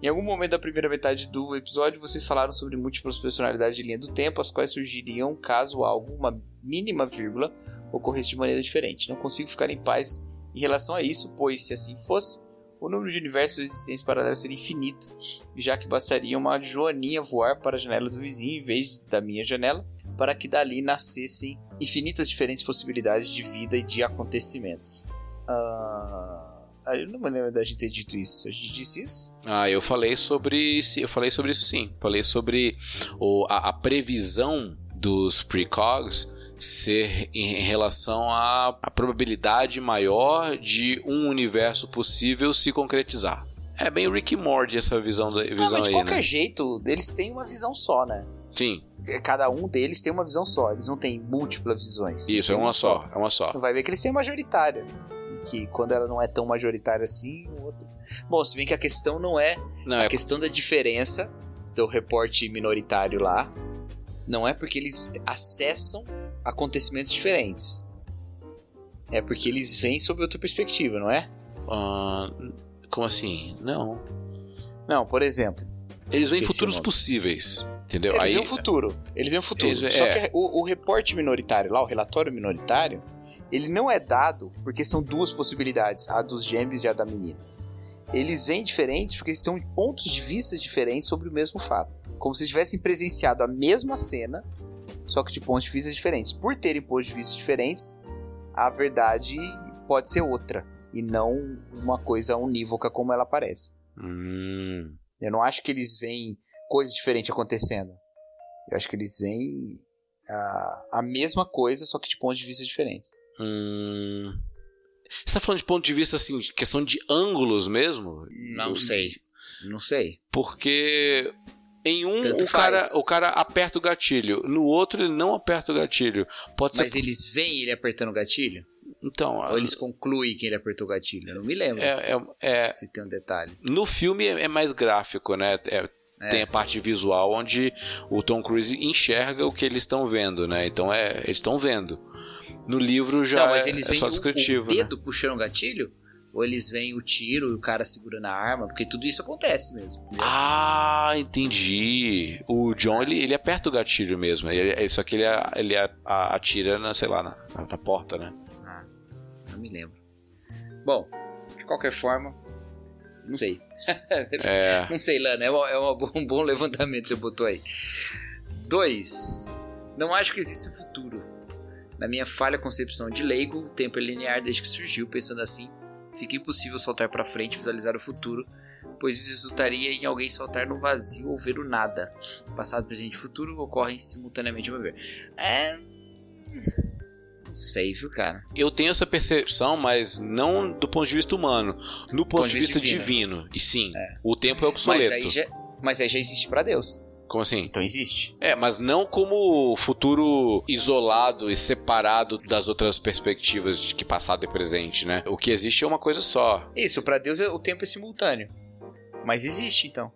em algum momento da primeira metade do episódio, vocês falaram sobre múltiplas personalidades de linha do tempo, as quais surgiriam caso alguma mínima vírgula ocorresse de maneira diferente. Não consigo ficar em paz em relação a isso, pois se assim fosse, o número de universos existentes paralelos seria infinito, já que bastaria uma joaninha voar para a janela do vizinho em vez da minha janela, para que dali nascessem infinitas diferentes possibilidades de vida e de acontecimentos. Ah, eu não me lembro da gente ter dito isso. A gente disse isso? Ah, eu falei sobre. Eu falei sobre isso sim. Falei sobre o, a, a previsão dos precogs ser em relação à, à probabilidade maior de um universo possível se concretizar. É bem Rick Morty essa visão, da, visão não, mas de aí, qualquer né? jeito, eles têm uma visão só, né? Sim, Cada um deles tem uma visão só, eles não têm múltiplas visões. Isso, é uma só, é uma só. Vai ver que eles têm majoritária. E que quando ela não é tão majoritária assim, o outro. Bom, se bem que a questão não é Não, a é, questão da diferença do reporte minoritário lá. Não é porque eles acessam acontecimentos diferentes. É porque eles vêm sob outra perspectiva, não é? ah, como assim? Não. Não, por exemplo, Eles veem Esqueci futuros possíveis, entendeu? eles Aí, veem o futuro. Eles veem o futuro. Eles- Só é. que o, o reporte minoritário lá, o relatório minoritário, ele não é dado porque são duas possibilidades, a dos gêmeos e a da menina. Eles vêm diferentes porque são pontos de vista diferentes sobre o mesmo fato. Como se tivessem presenciado a mesma cena, só que de pontos de vista diferentes. Por terem pontos de vista diferentes, a verdade pode ser outra. E não uma coisa unívoca como ela parece. Hum, Eu não acho que eles veem coisas diferentes acontecendo. Eu acho que eles veem a, a mesma coisa, só que de pontos de vista diferentes. hum. Você tá falando de ponto de vista assim, de questão de ângulos mesmo? Não sei. Não sei. Porque em um Tanto o cara, faz. o cara aperta o gatilho, no outro ele não aperta o gatilho. Pode Mas ser. eles veem ele apertando o gatilho? Então, Ou eles concluem que ele apertou o gatilho? Eu não me lembro é, é- é- se tem um detalhe. no filme é é mais gráfico, né? É- É. Tem a parte visual onde o Tom Cruise enxerga o que eles estão vendo, né? Então é, eles estão vendo. No livro já não, mas eles é veem só o, descritivo, o né? dedo puxando o gatilho? Ou eles veem o tiro e o cara segurando a arma? Porque tudo isso acontece mesmo. entendeu? Ah, entendi. O John, ele, ele aperta o gatilho mesmo. Ele, ele- só que ele, ele atira, na, sei lá, na, na porta, né? Não me lembro. Bom, de qualquer forma, não sei. É, Não sei, Lana, é, uma- é uma um bom levantamento que você botou aí. 2. Não acho que exista futuro. Na minha falha concepção de leigo, o tempo é linear desde que surgiu, pensando assim, fica impossível saltar para frente e visualizar o futuro, pois isso resultaria em alguém saltar no vazio ou ver o nada. Passado, presente e futuro ocorrem simultaneamente, a meu ver. É. Não sei, viu, cara? eu tenho essa percepção, mas não do ponto de vista humano. No ponto, de vista divino. E sim, o tempo é Mas obsoleto. aí, já, mas aí já existe para Deus. Como assim? Então existe. É, mas não como futuro isolado e separado das outras perspectivas de que passado e presente, né? O que existe é uma coisa só. Isso, para Deus é- o tempo é simultâneo. Mas existe então.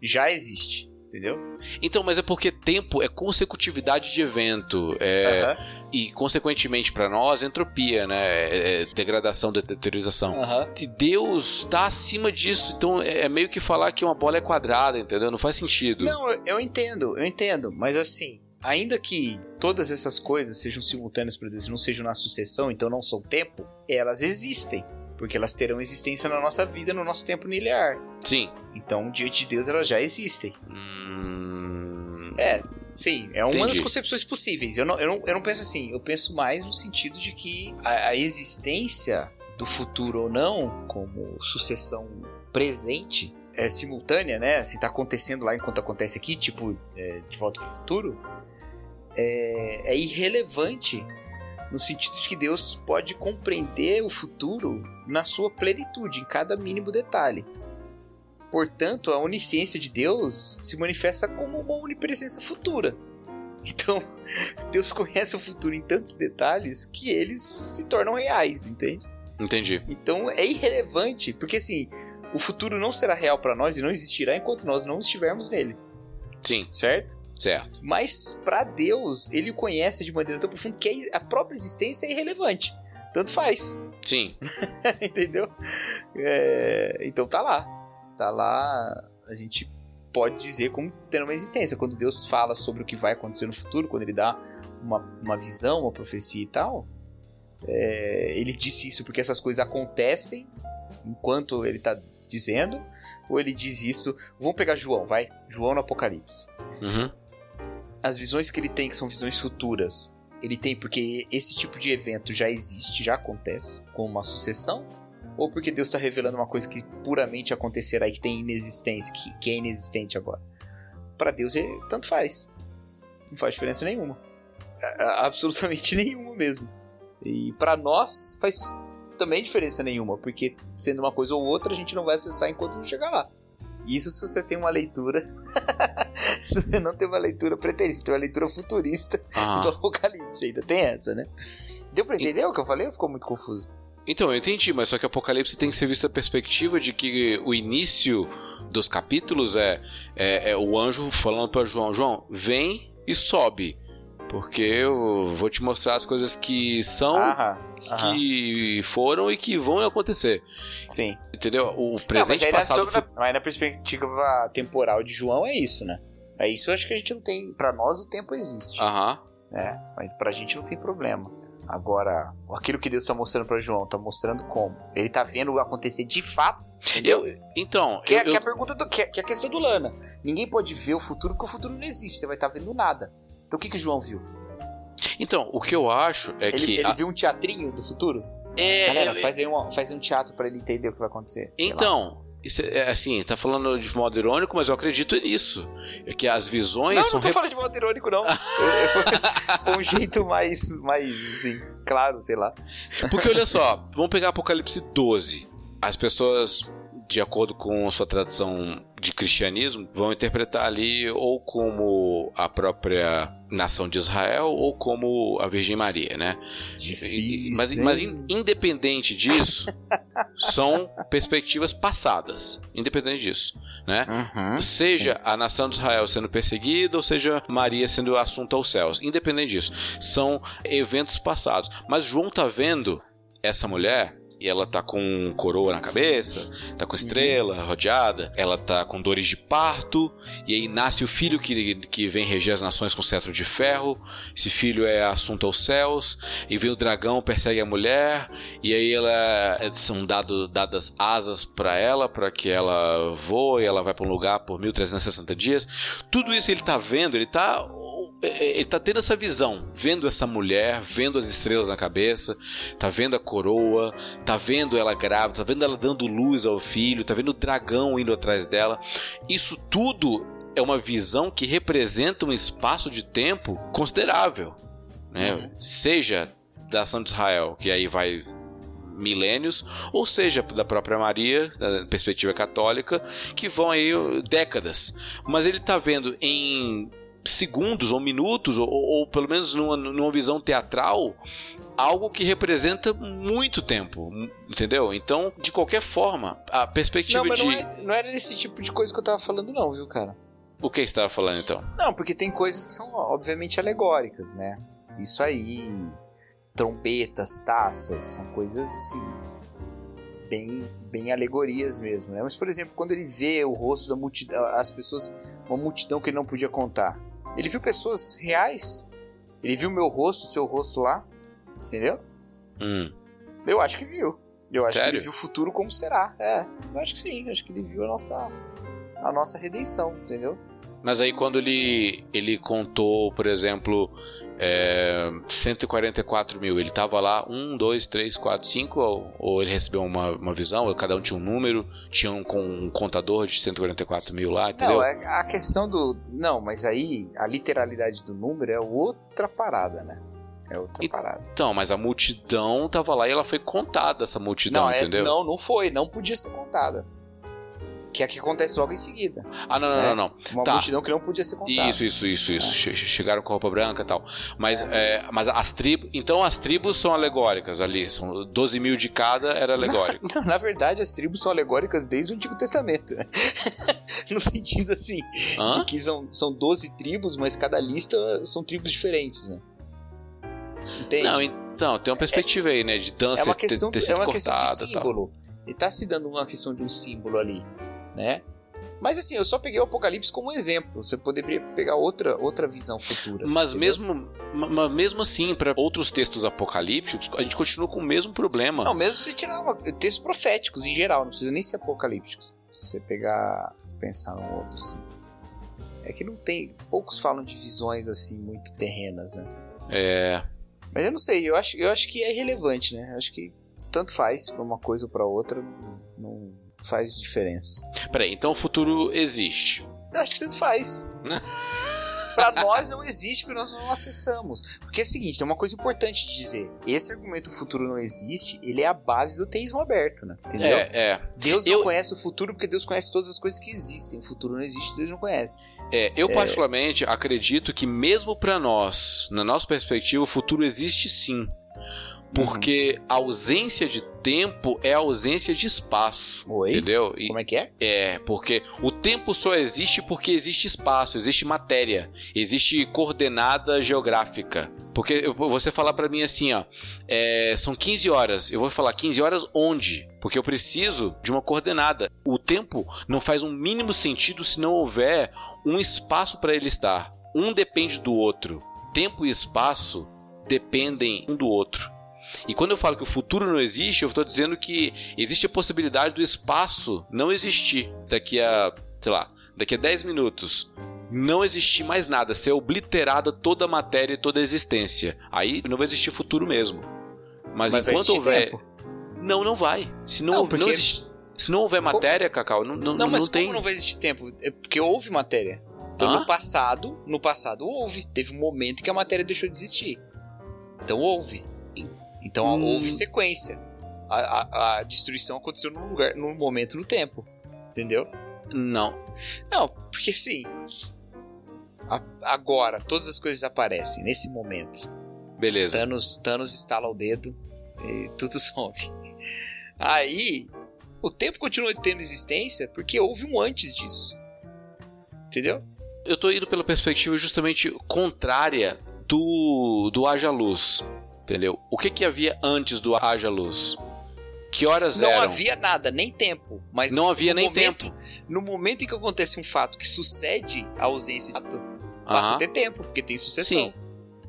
Já existe, entendeu? Então, mas é porque tempo é consecutividade de evento. É, Aham. E, consequentemente, para nós, entropia, né? É, é degradação, de- deteriorização. Aham. E Deus está acima disso, então é é meio que falar que uma bola é quadrada, entendeu? Não faz sentido. Não, eu, entendo, eu entendo. Mas assim, ainda que todas essas coisas sejam simultâneas para Deus e não sejam na sucessão, então não são tempo, elas existem. Porque elas terão existência na nossa vida, no nosso tempo linear. Sim. Então, diante de Deus, elas já existem. Hum... É, sim, é uma das Entendi. concepções possíveis. Eu não, eu, não, eu não penso assim, eu penso mais no sentido de que a, a existência do futuro ou não, como sucessão presente, é simultânea, né? Se tá acontecendo lá enquanto acontece aqui, tipo, é, de volta pro futuro, é, é irrelevante no sentido de que Deus pode compreender o futuro na sua plenitude, em cada mínimo detalhe. Portanto, a onisciência de Deus se manifesta como uma onipresença futura. Então, Deus conhece o futuro em tantos detalhes que eles se tornam reais, entende? Entendi. Então é irrelevante, porque assim, o futuro não será real para nós e não existirá enquanto nós não estivermos nele, Sim, certo? Certo. Mas para Deus, ele o conhece de maneira tão profunda que a própria existência é irrelevante. Tanto faz, Sim. entendeu? É, então tá lá. Tá lá, a gente pode dizer como tendo uma existência. Quando Deus fala sobre o que vai acontecer no futuro, quando ele dá uma, uma visão, uma profecia e tal, é, ele disse isso porque essas coisas acontecem enquanto ele tá dizendo, ou ele diz isso. Vamos pegar João, vai? João no Apocalipse. Uhum. As visões que ele tem, que são visões futuras, ele tem porque esse tipo de evento já existe, já acontece, com uma sucessão? Ou porque Deus está revelando uma coisa que puramente acontecerá e que tem inexistência, que, que é inexistente agora? Para Deus, é, tanto faz. Não faz diferença nenhuma. absolutamente nenhuma mesmo. E para nós, faz também diferença nenhuma, porque sendo uma coisa ou outra, a gente não vai acessar enquanto não chegar lá. Isso se você tem uma leitura. se você não tem uma leitura preterista, tem uma leitura futurista ah. do Apocalipse ainda. Tem essa, né? Deu pra entender e... o que eu falei ou ficou muito confuso? Então, eu entendi, mas só que Apocalipse tem que ser visto a perspectiva de que o início dos capítulos é, é, é o anjo falando para João: João, vem e sobe, porque eu vou te mostrar as coisas que são. Aham que foram e que vão acontecer. Sim. Entendeu? O presente não, mas passado. Sobre, Mas na perspectiva temporal de João é isso, né? É isso eu acho que a gente não tem. Para nós o tempo existe. Aham. É, mas pra gente não tem problema. Agora, aquilo que Deus está mostrando para João, tá mostrando como? Ele tá vendo acontecer de fato. Eu, então, que, eu, é, que é a pergunta do que, que é a questão do Lana. Ninguém pode ver o futuro porque o futuro não existe. Você vai estar tá vendo nada. Então o que que João viu? Então, o que eu acho é ele, que. Ele a... viu um teatrinho do futuro? É. Galera, ele... faz, aí um, faz um teatro para ele entender o que vai acontecer. Então. Isso é, assim, tá falando de modo irônico, mas eu acredito nisso. É que as visões. Não, não tô rep... falando de modo irônico, não. foi, foi um jeito mais, mais, assim, claro, sei lá. Porque olha só, vamos pegar Apocalipse 12. As pessoas de acordo com a sua tradição de cristianismo, vão interpretar ali ou como a própria nação de Israel ou como a Virgem Maria, né? Difícil. Mas, mas independente disso, são perspectivas passadas. Independente disso, né? Uhum, seja sim. a nação de Israel sendo perseguida ou seja Maria sendo assunta aos céus. Independente disso, são eventos passados. Mas João tá vendo essa mulher e ela tá com coroa na cabeça, tá com estrela uhum. rodeada, ela tá com dores de parto, e aí nasce o filho que, que vem reger as nações com cetro de ferro. Esse filho é assunto aos céus, e vem o dragão, persegue a mulher, e aí ela são dado, dadas asas para ela, para que ela voe, ela vai para um lugar por 1360 dias. Tudo isso ele tá vendo, ele tá é, é, ele tá tendo essa visão, vendo essa mulher, vendo as estrelas na cabeça, tá vendo a coroa, tá vendo ela grávida, tá vendo ela dando luz ao filho, tá vendo o dragão indo atrás dela. Isso tudo é uma visão que representa um espaço de tempo considerável, né? Uhum. Seja da ação de Israel, que aí vai milênios, ou seja, da própria Maria, da perspectiva católica, que vão aí décadas. Mas ele está vendo em segundos ou minutos, ou, ou pelo menos numa, numa visão teatral, algo que representa muito tempo, entendeu? Então, de qualquer forma, a perspectiva não, mas de. Não, é, não era desse tipo de coisa que eu tava falando, não, viu, cara? O que você estava falando então? Não, porque tem coisas que são obviamente alegóricas, né? Isso aí, trompetas, taças, são coisas assim bem bem alegorias mesmo, né? Mas por exemplo, quando ele vê o rosto da multidão, as pessoas, uma multidão que ele não podia contar, ele viu pessoas reais. Ele viu meu rosto, seu rosto lá. Entendeu? Hum. Eu acho que viu. Eu acho Sério? que ele viu o futuro como será. É, eu acho que sim. Eu acho que ele viu a nossa, a nossa redenção, entendeu? Mas aí quando ele, ele contou, por exemplo, é, 144 mil, ele tava lá, 1, 2, 3, 4, 5, ou, ou ele recebeu uma, uma visão, ou cada um tinha um número, tinha um, um contador de 144 mil lá, entendeu? Não, é a questão do... Não, mas aí a literalidade do número é outra parada, né? É outra e, parada. Então, mas a multidão tava lá e ela foi contada, essa multidão, não, é, entendeu? Não, não foi, não podia ser contada que é que acontece logo em seguida. Ah, não, não, né? não, não. Uma tá. multidão que não podia ser contada. Isso, isso, isso, isso. É. Chegaram com roupa branca e tal. Mas, é. É, mas as tribos. Então as tribos são alegóricas ali. São 12 mil de cada era alegórico. Não, na verdade, as tribos são alegóricas desde o Antigo Testamento. No sentido assim, Hã? de que são, são 12 tribos, mas cada lista são tribos diferentes, né? Entende? Não, então, tem uma perspectiva aí, né? De dança é uma questão, ter, ter é uma questão de símbolo. E tá se dando uma questão de um símbolo ali né? Mas assim, eu só peguei o Apocalipse como exemplo. Você poderia pegar outra, outra visão futura. Mas mesmo, mas mesmo assim, para outros textos apocalípticos, a gente continua com o mesmo problema. Não, mesmo se tirar uma, textos proféticos em geral, não precisa nem ser apocalípticos. Se você pegar, pensar no outro, assim. É que não tem. Poucos falam de visões assim muito terrenas, né? É. Mas eu não sei, eu acho, eu acho que é irrelevante, né? Eu acho que tanto faz pra uma coisa ou pra outra, não, não faz diferença. Peraí, então o futuro existe. Eu acho que tanto faz. Pra nós não existe porque nós não acessamos. Porque é o seguinte, tem uma coisa importante de dizer. Esse argumento futuro não existe, ele é a base do teísmo aberto, né? Entendeu? É, é. Deus Eu- não conhece o futuro porque Deus conhece todas as coisas que existem. O futuro não existe, Deus não conhece. É, eu particularmente acredito que mesmo pra nós, na nossa perspectiva, o futuro existe sim. Porque a ausência de tempo é a ausência de espaço. Oi? Entendeu? E- Como é que é? É, porque o tempo só existe porque existe espaço, existe matéria, existe coordenada geográfica. Porque você falar pra mim assim, ó, é, são 15 horas, eu vou falar 15 horas onde? Porque eu preciso de uma coordenada. O tempo não faz um mínimo sentido se não houver um espaço para ele estar. Um depende do outro. Tempo e espaço dependem um do outro. E quando eu falo que o futuro não existe, eu estou dizendo que existe a possibilidade do espaço não existir daqui a, sei lá, daqui a 10 minutos. Não existir mais nada, ser obliterada toda a matéria e toda a existência. Aí não vai existir futuro mesmo. Mas, Mas enquanto houver. tempo. Não, não vai. Se não, Não, não, porque- existe- se não houver matéria, Cacau, não, não, Não, mas não tem. como não vai existir tempo? É porque houve matéria. Então Hã? no passado, no passado houve. Teve um momento que a matéria deixou de existir. Então houve. Então Hum. houve sequência. A, a- a destruição aconteceu num lugar, num momento no tempo. Entendeu? Não. Não, porque assim. a- agora, todas as coisas aparecem nesse momento. Beleza. Thanos, Thanos estala o dedo e tudo some. Aí, o tempo continua tendo existência porque houve um antes disso. Entendeu? Eu tô indo pela perspectiva justamente contrária do, do Haja Luz. Entendeu? O que que havia antes do Haja Luz? Que horas Não eram? havia nada, nem tempo. Mas Não havia nem momento, No momento em que acontece um fato que sucede a ausência de fato, passa a ter tempo, porque tem sucessão. Sim.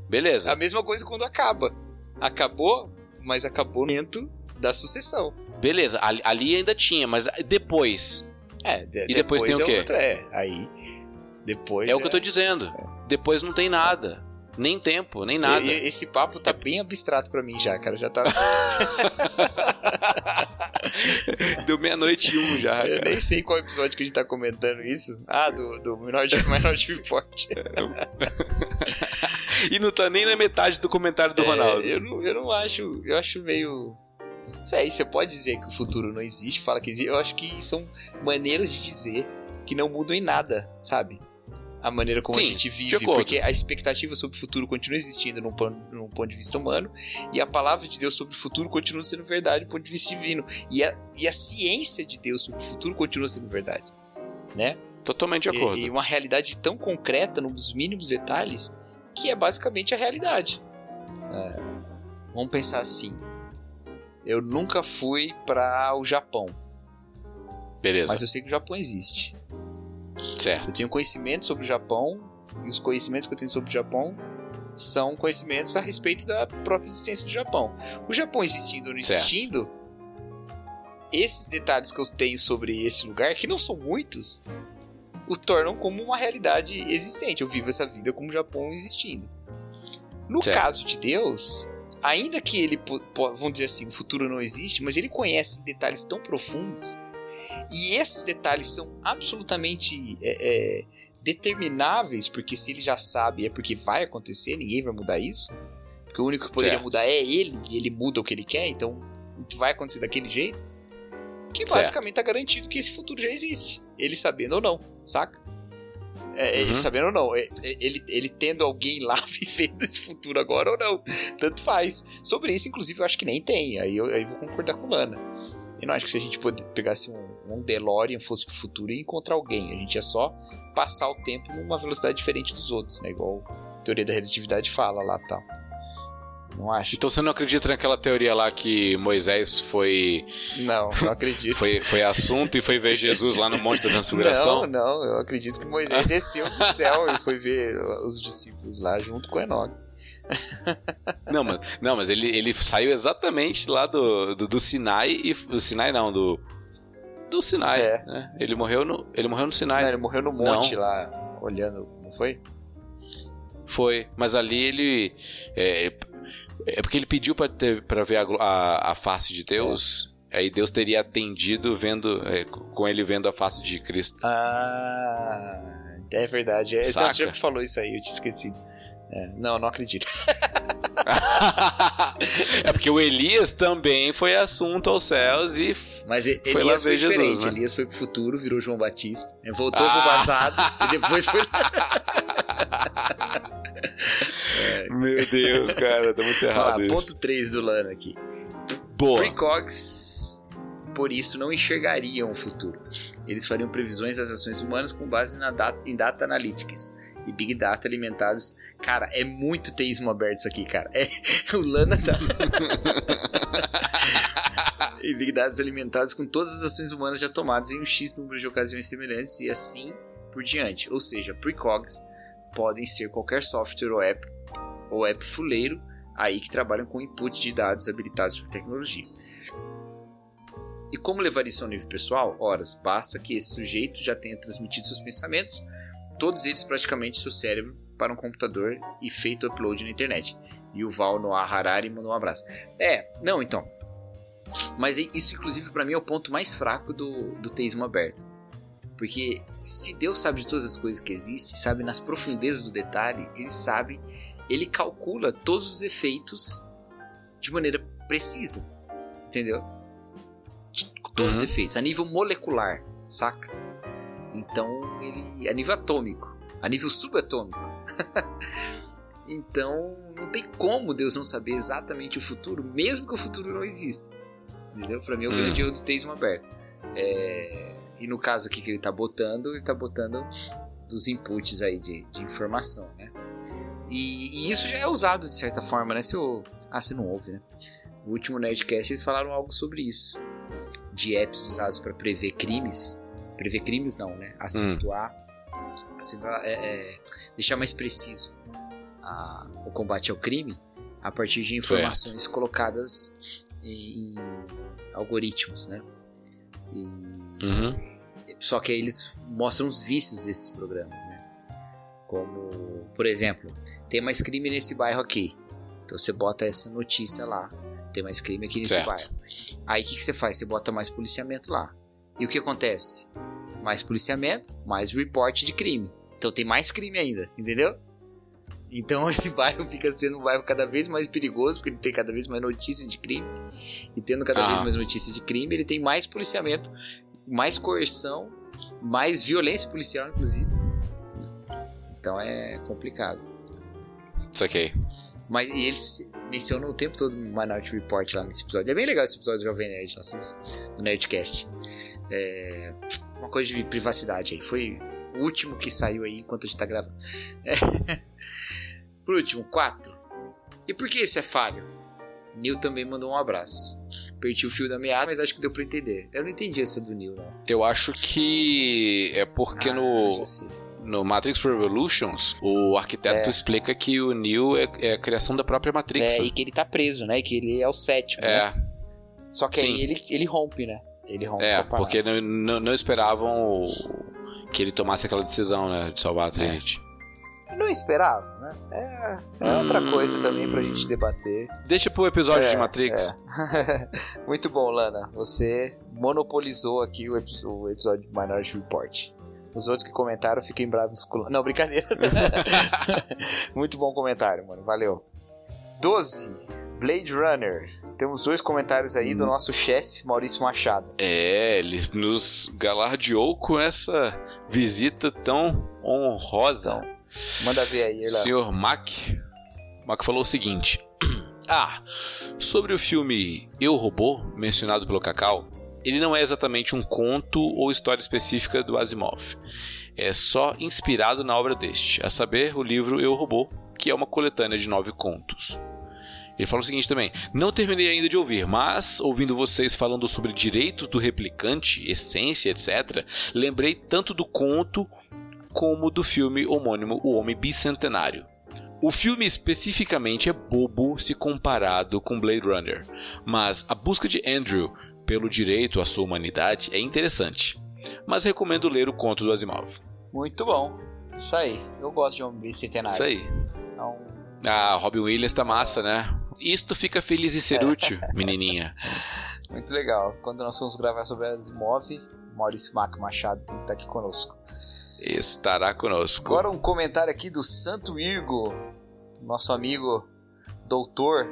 Beleza. A mesma coisa quando acaba. Acabou, mas acabou no momento da sucessão. Beleza. Ali, ali ainda tinha, mas depois. É, de- E depois tem o é quê? outra- é, aí. Depois. É o que eu tô dizendo. Depois não tem nada. Nem tempo, nem nada. E- esse papo tá bem abstrato pra mim já, cara. Já tá. Deu meia-noite e um já. Eu cara. nem sei qual episódio que a gente tá comentando isso. Ah, do, do Minority, Minority Report. E não tá nem na metade do comentário do É, Ronaldo. eu, não, eu não acho. Eu acho meio. Sei, você pode dizer que o futuro não existe, fala que existe. Eu acho que são maneiras de dizer que não mudam em nada, sabe? A maneira como Sim, a gente vive, porque a expectativa sobre o futuro continua existindo num, num ponto de vista humano, e a palavra de Deus sobre o futuro continua sendo verdade do ponto de vista divino. E a, e a ciência de Deus sobre o futuro continua sendo verdade. Né? Totalmente de E- acordo. E, uma realidade tão concreta, nos mínimos detalhes, que é basicamente a realidade. É, vamos pensar assim. Eu nunca fui para o Japão, Beleza. mas eu sei que o Japão existe. Certo. Eu tenho conhecimento sobre o Japão, e os conhecimentos que eu tenho sobre o Japão são conhecimentos a respeito da própria existência do Japão. O Japão existindo ou não Certo. existindo, esses detalhes que eu tenho sobre esse lugar, que não são muitos, o tornam como uma realidade existente. Eu vivo essa vida como o Japão existindo. No Certo. caso de Deus, ainda que ele, vamos dizer assim, o futuro não existe, mas ele conhece detalhes tão profundos e esses detalhes são absolutamente é, é, determináveis, porque se ele já sabe é porque vai acontecer, ninguém vai mudar isso. Porque o único que poderia Certo. mudar é ele, e ele muda o que ele quer, então vai acontecer daquele jeito. Que Certo. basicamente tá garantido que esse futuro já existe. Ele sabendo ou não, saca? É, Ele Uhum. sabendo ou não, é- é- ele, ele tendo alguém lá vivendo esse futuro agora ou não, tanto faz. Sobre isso, inclusive, eu acho que nem tem, aí eu, aí eu vou concordar com o Lana. Eu não acho que se a gente pode- pegasse um, um DeLorean, fosse pro futuro e encontrar alguém, a gente ia só passar o tempo numa velocidade diferente dos outros, né? Igual a teoria da relatividade fala lá tal. Não acho. Então você não acredita naquela teoria lá que Moisés foi, Não, não acredito. foi, foi assunto e foi ver Jesus lá no Monte da Transfiguração? Não, não, eu acredito que Moisés desceu do céu e foi ver os discípulos lá junto com Enoque. Não, mas, não, mas ele, ele saiu exatamente lá do, do, do Sinai e. Do Sinai não, do. Do Sinai. É. né? Ele morreu no, ele morreu no Sinai. Não, ele morreu no monte Não. lá, olhando, não foi? Foi, mas ali ele é, é porque ele pediu para ver a, a, a face de Deus. Aí Deus teria atendido vendo é, com ele vendo a face de Cristo. Ah, é verdade. É, Saca? você já falou isso aí, eu tinha esquecido. É, não, não acredito. é porque o Elias também foi assunto aos céus e Mas E- Foi lá Elias foi Jesus, diferente. né? Elias foi pro futuro, virou João Batista. né? Voltou Ah. pro passado e depois foi. Meu Deus, cara, tá muito errado isso. ponto 3 do Lana aqui. Boa. Precogs, por isso, não enxergariam o futuro. Eles fariam previsões das ações humanas com base na data, em data analytics e big data alimentados. Cara, é muito teísmo aberto isso aqui, cara. É, o Lana tá. e big dados alimentados com todas as ações humanas já tomadas em um X número de ocasiões semelhantes e assim por diante. Ou seja, precogs podem ser qualquer software ou app ou app fuleiro aí que trabalham com inputs de dados habilitados por tecnologia. E como levar isso ao nível pessoal? Horas, basta que esse sujeito já tenha transmitido seus pensamentos, todos eles praticamente seu cérebro, para um computador e feito upload na internet. E o Val Noah Harari mandou um abraço. É, não, então. Mas isso, inclusive, para mim é o ponto mais fraco do, do teísmo aberto. Porque se Deus sabe de todas as coisas que existem, sabe nas profundezas do detalhe, ele sabe, ele calcula todos os efeitos de maneira precisa. Entendeu? De- Todos os Uhum. efeitos, a nível molecular, saca? Então, ele. a nível atômico, a nível subatômico. então, não tem como Deus não saber exatamente o futuro, mesmo que o futuro não exista. Entendeu? Pra mim é o Hum. grande erro do teísmo aberto. É, E no caso aqui que ele tá botando, ele tá botando dos inputs aí de, de informação, né? E, e isso já é usado de certa forma, né? Se eu... Ah, você não ouve, né? No último Nerdcast eles falaram algo sobre isso. De apps usados para prever crimes. Prever crimes não, né? Acentuar. acentuar é, é, deixar mais preciso a- o combate ao crime a partir de informações colocadas em, em algoritmos, né? E Uhum. só que eles mostram os vícios desses programas, né? Como, por exemplo, tem mais crime nesse bairro aqui. Então você bota essa notícia lá. Tem mais crime aqui nesse Certo. bairro. Aí o que, que você faz? Você bota mais policiamento lá. E o que acontece? Mais policiamento, mais report de crime. Então tem mais crime ainda, entendeu? Então esse bairro fica sendo um bairro cada vez mais perigoso, porque ele tem cada vez mais notícias de crime. E tendo cada Ah. vez mais notícias de crime, ele tem mais policiamento, mais coerção, mais violência policial, inclusive. Então é complicado. Saquei. Mas e eles mencionam o tempo todo o Minority Report lá nesse episódio. É bem legal esse episódio do Jovem Nerd, lá, do Nerdcast. É uma coisa de privacidade aí. Foi o último que saiu aí enquanto a gente tá gravando. É. Por último, 4. E por que esse é falho? Neil também mandou um abraço. Perdi o fio da meada, mas acho que deu pra entender. Eu não entendi essa do Neil, não. Eu acho que é porque Ah, no, no Matrix Revolutions o arquiteto É. explica que o Neo é, é a criação da própria Matrix. É, e que ele tá preso, né? Que ele é o sétimo, né? É, Só que Sim. aí ele, ele rompe, né? Ele rompe é, porque não, não- não esperavam que ele tomasse aquela decisão, né, de salvar a Trinity. Não esperava, né? É, é outra Hum. coisa também pra gente debater. Deixa pro episódio É, de Matrix. Muito bom, Lana. Você monopolizou aqui o, o episódio de Minority Report. Os outros que comentaram fiquem bravos com... Não, brincadeira. Muito bom comentário, mano. Valeu. 12. Blade Runner. Temos dois comentários aí Hum. do nosso chefe, Maurício Machado. É, ele nos galardeou com essa visita tão honrosa. Manda ver aí, Erlan. Senhor Mac, Mac falou o seguinte: Ah, sobre o filme Eu Robô, mencionado pelo Cacau, ele não é exatamente um conto ou história específica do Asimov. É só inspirado na obra deste, a saber, o livro Eu Robô, que é uma coletânea de nove contos. Ele falou o seguinte também: Não terminei ainda de ouvir, mas ouvindo vocês falando sobre direitos do replicante, essência, etc., lembrei tanto do conto como do filme homônimo O Homem Bicentenário. O filme especificamente é bobo se comparado com Blade Runner, mas a busca de Andrew pelo direito à sua humanidade é interessante, mas recomendo ler o conto do Asimov. Muito bom. Isso aí. Eu gosto de um bicentenário. Isso aí. Ah, Robin Williams tá massa, né? Isto fica feliz em ser útil, menininha. muito legal. Quando nós fomos gravar sobre Asimov, Maurício Mac Machado tem que estar aqui conosco. Estará conosco. Agora um comentário aqui do Santo Irgo, nosso amigo doutor.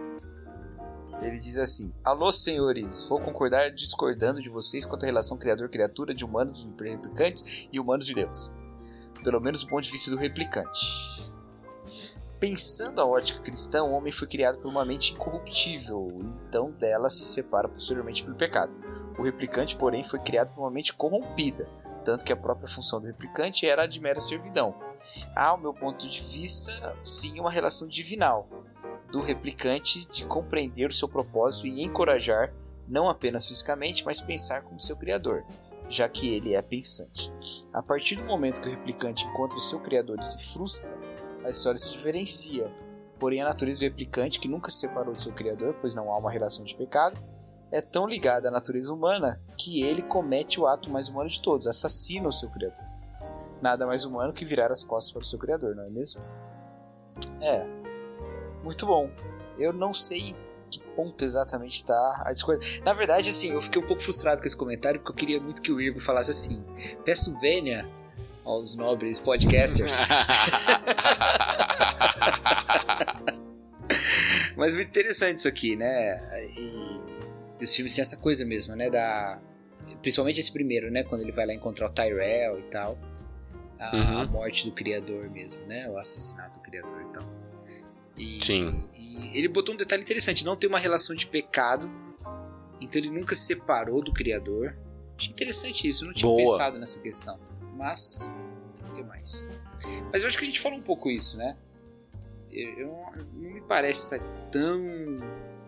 Ele diz assim: Alô, senhores, vou concordar discordando de vocês quanto à relação criador-criatura de humanos e replicantes e humanos de Deus. Pelo menos do ponto de vista do replicante. Pensando a ótica cristã, o homem foi criado por uma mente incorruptível, então dela se separa posteriormente pelo pecado. O replicante, porém, foi criado por uma mente corrompida, tanto que a própria função do replicante era a de mera servidão. Há, ao meu ponto de vista, sim uma relação divinal do replicante de compreender o seu propósito e encorajar, não apenas fisicamente, mas pensar como seu criador, já que ele é pensante. A partir do momento que o replicante encontra o seu criador e se frustra, a história se diferencia. Porém, a natureza do replicante, que nunca se separou do seu criador, pois não há uma relação de pecado, é tão ligada à natureza humana que ele comete o ato mais humano de todos, assassina o seu criador. Nada mais humano que virar as costas para o seu criador, não é mesmo? É. Muito bom. Eu não sei que ponto exatamente está a discordância. Na verdade, assim, eu fiquei um pouco frustrado com esse comentário porque eu queria muito que o Irgo falasse assim: peço vênia aos nobres podcasters. Mas muito interessante isso aqui, né? E, os filmes têm essa coisa mesmo, né? Da, principalmente esse primeiro, né? Quando ele vai lá encontrar o Tyrell e tal. A, Uhum. a morte do criador mesmo, né? O assassinato do criador e tal. E, Sim. e ele botou um detalhe interessante: não tem uma relação de pecado. Então ele nunca se separou do criador. Achei interessante isso, eu não tinha Boa. pensado nessa questão. Mas, não tem mais. Mas eu acho que a gente falou um pouco isso, né? Eu, eu não, me parece estar tão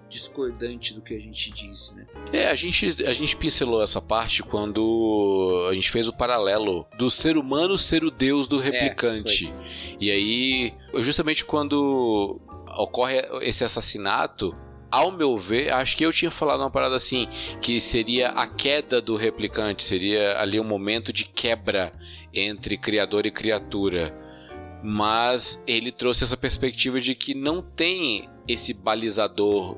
discordante do que a gente disse, né? É, a gente, a gente pincelou essa parte quando a gente fez o paralelo do ser humano ser o deus do replicante. e aí, justamente quando ocorre esse assassinato, ao meu ver, acho que eu tinha falado uma parada assim, que seria a queda do replicante, seria ali um momento de quebra entre criador e criatura. Mas ele trouxe essa perspectiva de que não tem esse balizador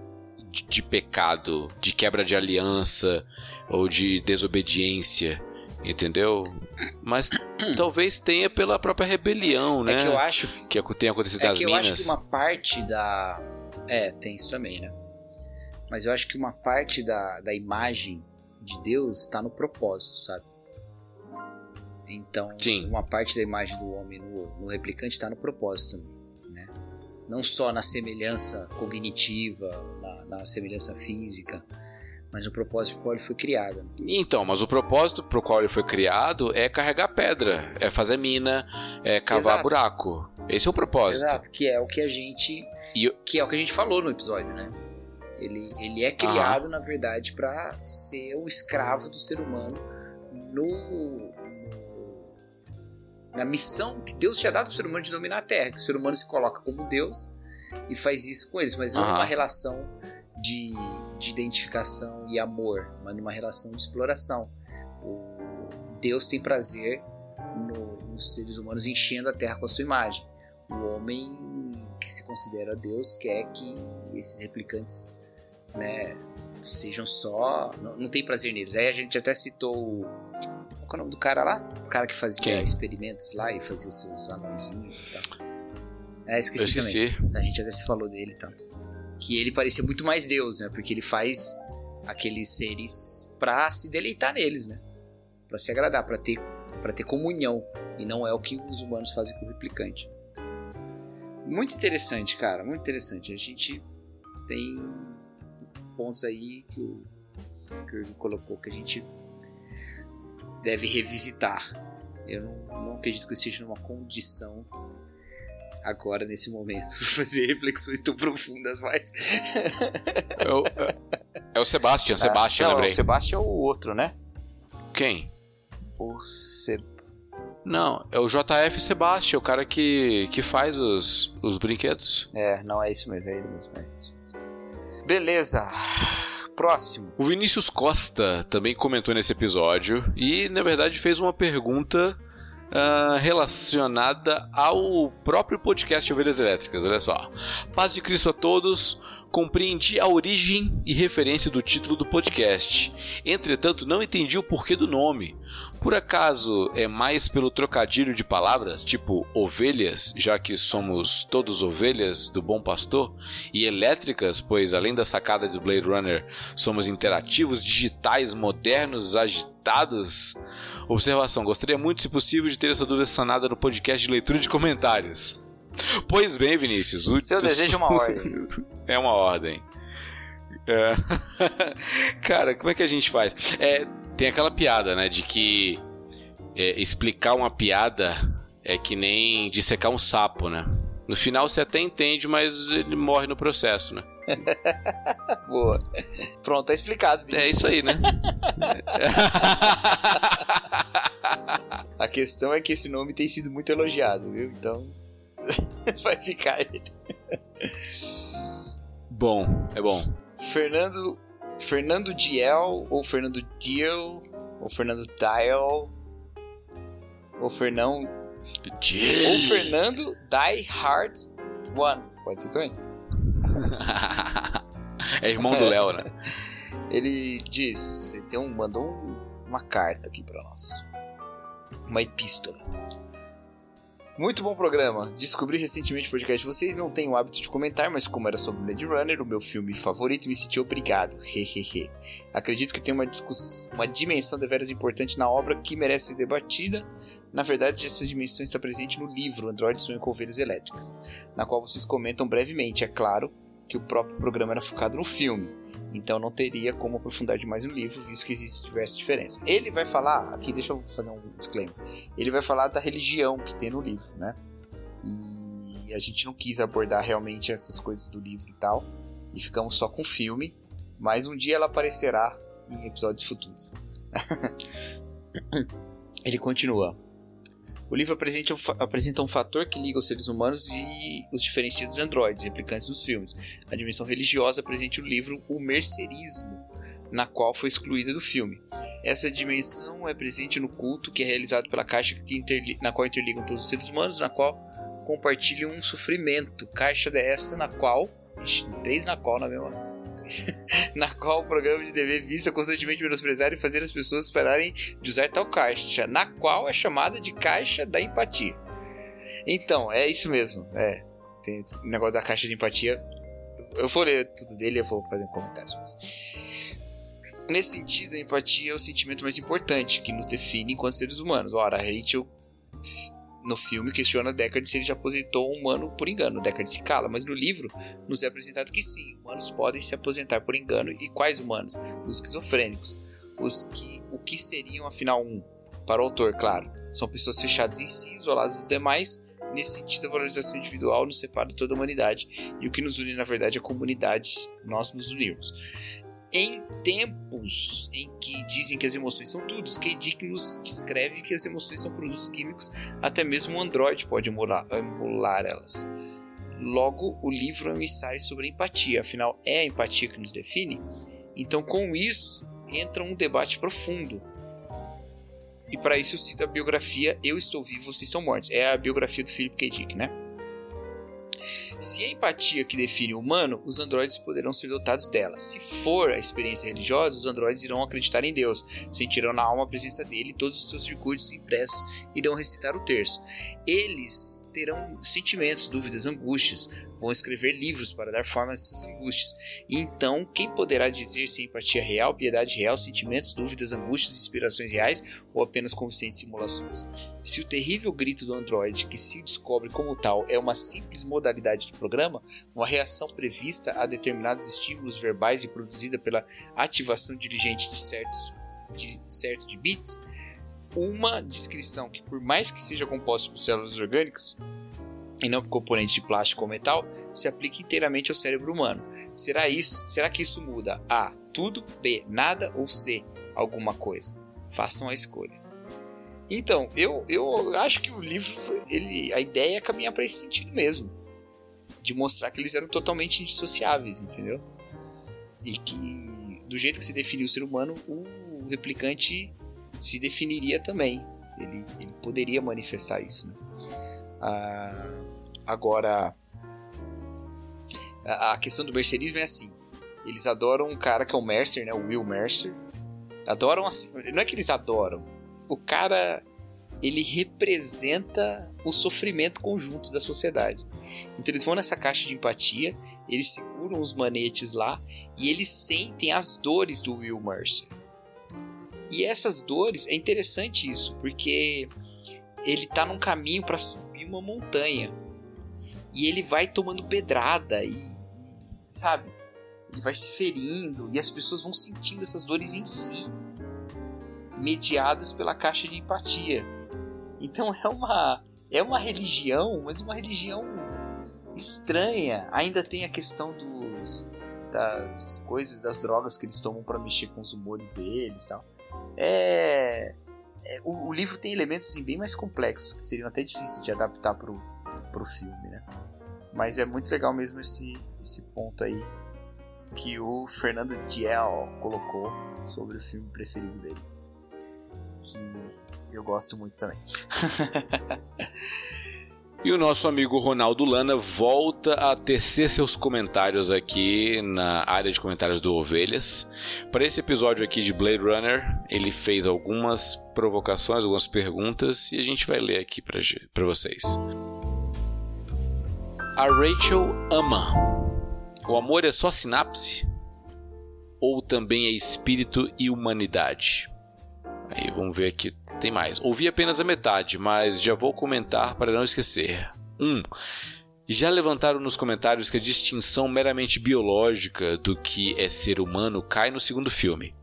de, de pecado, de quebra de aliança ou de desobediência, entendeu? Mas talvez tenha pela própria rebelião, né? É que eu acho que tenha acontecido É que eu minas. acho que uma parte da. É, tem isso também, né? Mas eu acho que uma parte da, da imagem de Deus está no propósito, sabe? Então, Sim. uma parte da imagem do homem no, no replicante está no propósito né? Não só na semelhança cognitiva, na, na semelhança física, mas no propósito para o qual ele foi criado. né? Então, mas o propósito pro qual ele foi criado é carregar pedra, é fazer mina, é cavar Exato. buraco. Esse é o propósito. Exato, que é o que a gente E que é o que a gente falou no episódio, né? Ele, ele é criado, na verdade, para ser o escravo do ser humano no, na missão que Deus tinha dado pro ser humano de dominar a Terra. Que o ser humano se coloca como Deus e faz isso com eles, mas não Aham. numa relação de, de identificação e amor, mas numa relação de exploração. O Deus tem prazer no- nos seres humanos enchendo a Terra com a sua imagem. O homem que se considera Deus quer que esses replicantes né, sejam só. Não, não tem prazer neles. Aí a gente até citou o. Qual é o nome do cara lá? O cara que fazia Quem? experimentos lá e fazia os seus anõezinhos e tal. É, Eu esqueci, também. esqueci. A gente até se falou dele e tal. Que ele parecia muito mais Deus, né? Porque ele faz aqueles seres pra se deleitar neles, né? Pra se agradar, pra ter, pra ter comunhão. E não é o que os humanos fazem com o replicante. Muito interessante, cara. Muito interessante. A gente tem pontos aí que o, Irving colocou que a gente deve revisitar. Eu não, não acredito que eu esteja numa condição agora, nesse momento, para fazer reflexões tão profundas, mas. É o, é- é o Sebastian, Sebastian, não, lembrei. o Sebastião é o outro, né? Quem? O Se... Não, é o JF Sebastian, o cara que, que faz os, os brinquedos. É, não é isso mesmo, é ele mesmo. É isso mesmo. Beleza. Próximo. O Vinícius Costa também comentou nesse episódio e, na verdade, fez uma pergunta uh, relacionada ao próprio podcast Ovelhas Elétricas. Olha só. Paz de Cristo a todos. Compreendi a origem e referência do título do podcast. Entretanto, não entendi o porquê do nome. Por acaso é mais pelo trocadilho de palavras, tipo ovelhas, já que somos todos ovelhas do bom pastor, e elétricas, pois além da sacada do Blade Runner, somos interativos, digitais, modernos, agitados? Observação: gostaria muito, se possível, de ter essa dúvida sanada no podcast de leitura de comentários. Pois bem, Vinícius. O Seu desejo é uma ordem. é uma ordem. É. Cara, como é que a gente faz? É, tem aquela piada, né, de que é, explicar uma piada é que nem dissecar um sapo, né? No final você até entende, mas ele morre no processo, né? Boa. Pronto, tá explicado, Vinícius. É isso aí, né? A questão é que esse nome tem sido muito elogiado, viu? Então vai ficar aí. Bom, é bom. Fernando Fernando Diel ou Fernando Diel ou Fernando Dial ou Fernão Diel. ou Fernando Die Hard One. Pode ser também. é irmão do Léo, né? Ele diz, tem um, mandou uma carta aqui para nós. Uma epístola. Muito bom programa. Descobri recentemente o podcast vocês. Não tenho o hábito de comentar, mas como era sobre Blade Runner, o meu filme favorito, me senti obrigado. Hehehe. Acredito que tem uma, uma dimensão deveras importante na obra que merece ser debatida. Na verdade, essa dimensão está presente no livro Android Sonho com Ovelhas Elétricas, na qual vocês comentam brevemente. É claro que o próprio programa era focado no filme. Então não teria como aprofundar demais no livro, visto que existem diversas diferenças. Ele vai falar, aqui deixa eu fazer um disclaimer. Ele vai falar da religião que tem no livro, né? E a gente não quis abordar realmente essas coisas do livro e tal, e ficamos só com o filme, mas um dia ela aparecerá em episódios futuros. Ele continua. O livro apresenta, apresenta um fator que liga os seres humanos e os diferencia dos androides, replicantes dos filmes. A dimensão religiosa presente no livro O Mercerismo, na qual foi excluída do filme. Essa dimensão é presente no culto que é realizado pela caixa na qual interligam todos os seres humanos, na qual compartilham um sofrimento. Caixa dessa na qual. Três na qual na mesma na qual o programa de TV visa constantemente menosprezar e fazer as pessoas pararem de usar tal caixa, na qual é chamada de caixa da empatia. Então, é isso mesmo. É, tem esse negócio da caixa de empatia. Eu vou ler tudo dele e vou fazer um comentário sobre isso. Nesse sentido, a empatia é o sentimento mais importante que nos define enquanto seres humanos. Ora, Rachel no filme questiona Deckard se ele já aposentou um humano por engano. Deckard se cala, mas no livro nos é apresentado que sim, humanos podem se aposentar por engano. E quais humanos? Os esquizofrênicos. Os que, o que seriam, afinal, um? Para o autor, claro. São pessoas fechadas em si, isoladas dos demais. Nesse sentido, a valorização individual nos separa de toda a humanidade. E o que nos une, na verdade, é comunidades. Nós nos unimos. Em tempos em que dizem que as emoções são tudo, K. Nos descreve que as emoções são produtos químicos, até mesmo um Android pode emular, emular elas. Logo, o livro é um ensaio sobre empatia, afinal, é a empatia que nos define? Então, com isso, entra um debate profundo. E para isso eu cito a biografia Eu Estou Vivo, Vocês Estão Mortos. É a biografia do Philip K. Dick, né? Se é empatia que define o humano, os androides poderão ser dotados dela. Se for a experiência religiosa, os androides irão acreditar em Deus, sentirão na alma a presença dele e todos os seus circuitos impressos irão recitar o terço. Eles terão sentimentos, dúvidas, angústias, vão escrever livros para dar forma a essas angústias. E então, quem poderá dizer se é empatia real, piedade real, sentimentos, dúvidas, angústias, inspirações reais ou apenas convincentes simulações? Se o terrível grito do androide, que se descobre como tal, é uma simples modalidade do programa, uma reação prevista a determinados estímulos verbais e produzida pela ativação diligente de certos de certo de bits, uma descrição que, por mais que seja composta por células orgânicas, e não por componentes de plástico ou metal, se aplica inteiramente ao cérebro humano. Será isso? Será que isso muda? A. Tudo, B. Nada ou C. Alguma coisa. Façam a escolha. Então, eu, eu acho que o livro, ele, a ideia é caminhar para esse sentido mesmo. De mostrar que eles eram totalmente indissociáveis, entendeu? E que, do jeito que se definiu o ser humano, o replicante se definiria também. Ele, ele poderia manifestar isso. Né? Ah, agora, a, questão do mercerismo é assim: eles adoram um cara que é o Mercer, né? O Will Mercer. Adoram assim. Não é que eles adoram. O cara. Ele representa o sofrimento conjunto da sociedade. Então eles vão nessa caixa de empatia, eles seguram os manetes lá e eles sentem as dores do Will Mercer. E essas dores, é interessante isso, porque ele tá num caminho para subir uma montanha. E ele vai tomando pedrada e sabe? Ele vai se ferindo e as pessoas vão sentindo essas dores em si, mediadas pela caixa de empatia. Então é uma é uma religião, mas uma religião estranha. Ainda tem a questão dos das coisas, das drogas que eles tomam para mexer com os humores deles, tal. É, é o, o, livro tem elementos assim, bem mais complexos que seriam até difíceis de adaptar pro pro filme, né? Mas é muito legal mesmo esse esse ponto aí que o Fernando Diel colocou sobre o filme preferido dele. Que eu gosto muito também. E o nosso amigo Ronaldo Lana volta a tecer seus comentários aqui na área de comentários do Ovelhas. Para esse episódio aqui de Blade Runner, ele fez algumas provocações, algumas perguntas e a gente vai ler aqui para vocês. A Rachel ama. O amor é só sinapse? Ou também é espírito e humanidade? Aí vamos ver aqui, tem mais. Ouvi apenas a metade, mas já vou comentar para não esquecer. 1. Um, já levantaram nos comentários que a distinção meramente biológica do que é ser humano cai no segundo filme.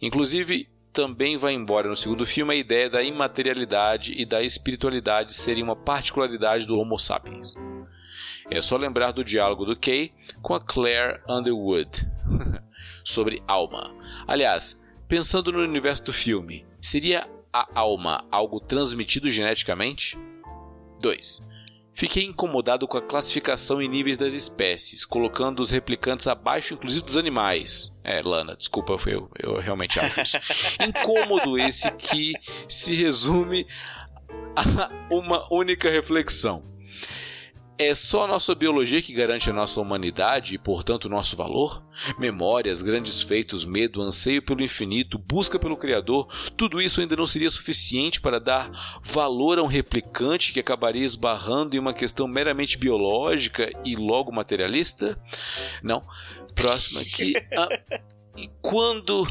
Inclusive, também vai embora no segundo filme a ideia da imaterialidade e da espiritualidade serem uma particularidade do Homo sapiens. É só lembrar do diálogo do Kay com a Claire Underwood sobre alma. Aliás, pensando no universo do filme, Seria a alma algo transmitido geneticamente? 2. Fiquei incomodado com a classificação em níveis das espécies, colocando os replicantes abaixo, inclusive dos animais. É, Lana, desculpa, eu, eu realmente acho isso. Incômodo esse que se resume a uma única reflexão. É só a nossa biologia que garante a nossa humanidade e, portanto, o nosso valor? Memórias, grandes feitos, medo, anseio pelo infinito, busca pelo Criador, tudo isso ainda não seria suficiente para dar valor a um replicante que acabaria esbarrando em uma questão meramente biológica e logo materialista? Não. Próximo aqui. Ah, e quando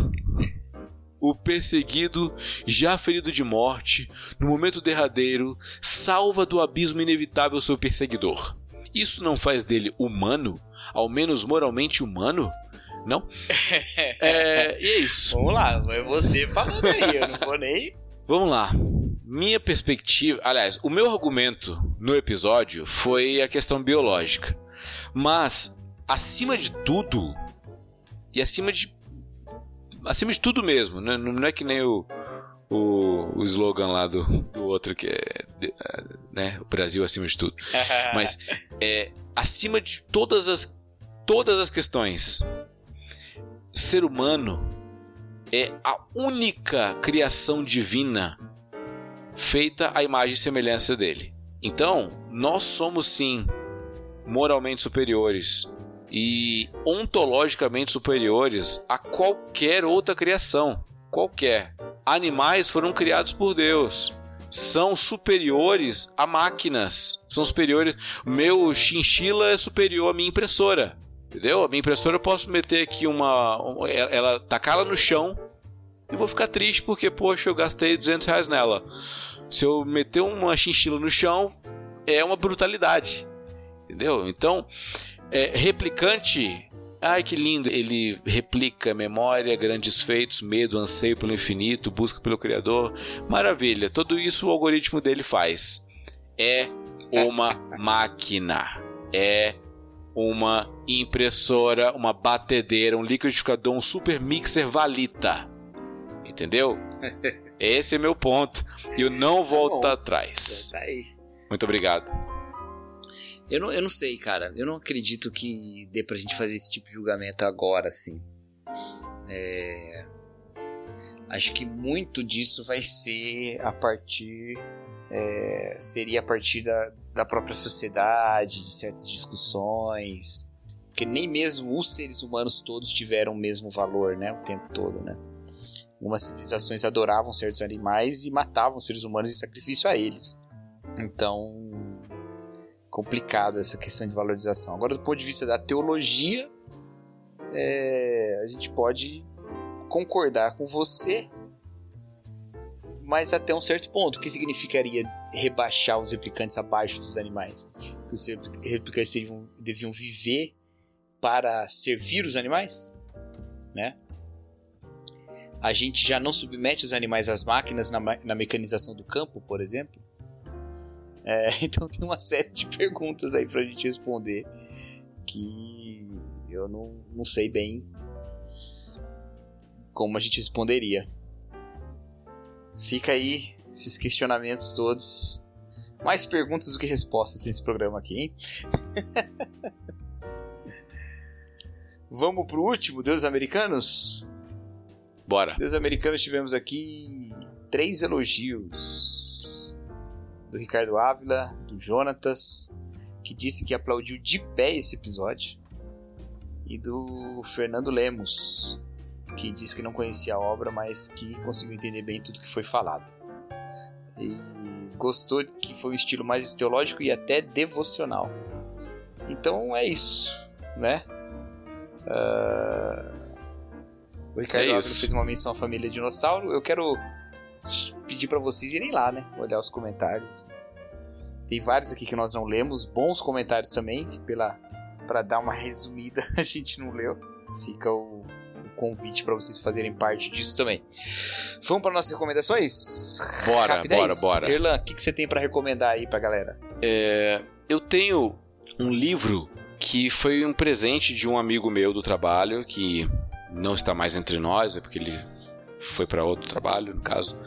o perseguido, já ferido de morte, no momento derradeiro, salva do abismo inevitável seu perseguidor. Isso não faz dele humano, ao menos moralmente humano? Não? é, e é isso. Vamos lá, é você falando aí, eu não vou nem. Vamos lá. Minha perspectiva. Aliás, o meu argumento no episódio foi a questão biológica. Mas, acima de tudo, e acima de acima de tudo mesmo, né? não é que nem o, o, o slogan lá do, do outro que é, é né, o Brasil acima de tudo. Mas é acima de todas as todas as questões. Ser humano é a única criação divina feita à imagem e semelhança dele. Então, nós somos sim moralmente superiores e ontologicamente superiores a qualquer outra criação. Qualquer. Animais foram criados por Deus. São superiores a máquinas. São superiores. Meu chinchila é superior à minha impressora. Entendeu? A minha impressora eu posso meter aqui uma. Ela tacá-la no chão e vou ficar triste porque, poxa, eu gastei 200 reais nela. Se eu meter uma chinchila no chão, é uma brutalidade. Entendeu? Então, é, replicante. Ai que lindo! Ele replica memória, grandes feitos, medo, anseio pelo infinito, busca pelo Criador. Maravilha! Tudo isso o algoritmo dele faz. É uma máquina. É uma impressora, uma batedeira, um liquidificador, um super mixer valita. Entendeu? Esse é meu ponto. E eu não volto tá atrás. Tá Muito obrigado. Eu não, eu não sei, cara. Eu não acredito que dê pra gente fazer esse tipo de julgamento agora, assim. É, acho que muito disso vai ser a partir. é, seria a partir da, da própria sociedade, de certas discussões. Porque nem mesmo os seres humanos todos tiveram o mesmo valor, né? O tempo todo, né? Algumas civilizações adoravam certos animais e matavam seres humanos em sacrifício a eles. Então, complicado essa questão de valorização. Agora, do ponto de vista da teologia, é, a gente pode concordar com você, mas até um certo ponto. O que significaria rebaixar os replicantes abaixo dos animais? Que os replicantes deviam, deviam viver para servir os animais? Né? A gente já não submete os animais às máquinas na, na mecanização do campo, por exemplo? É, então tem uma série de perguntas aí pra gente responder que eu não, não sei bem como a gente responderia. Fica aí esses questionamentos todos. Mais perguntas do que respostas nesse programa aqui, hein? Vamos pro último, Deus Americanos? Bora. Deus Americanos tivemos aqui três elogios do Ricardo Ávila, do Jonatas, que disse que aplaudiu de pé esse episódio, e do Fernando Lemos, que disse que não conhecia a obra, mas que conseguiu entender bem tudo que foi falado. E gostou que foi um estilo mais teológico e até devocional. Então é isso, né? Uh... O Ricardo é Ávila fez uma menção à família dinossauro. Eu quero pedir para vocês irem lá, né? Olhar os comentários. Tem vários aqui que nós não lemos, bons comentários também, que pela para dar uma resumida a gente não leu. Fica o, o convite para vocês fazerem parte disso também. Vamos para nossas recomendações? Bora, Rapidez. bora, bora. Erlan, o que, que você tem para recomendar aí pra galera? É, eu tenho um livro que foi um presente de um amigo meu do trabalho que não está mais entre nós, é porque ele foi para outro trabalho, no caso.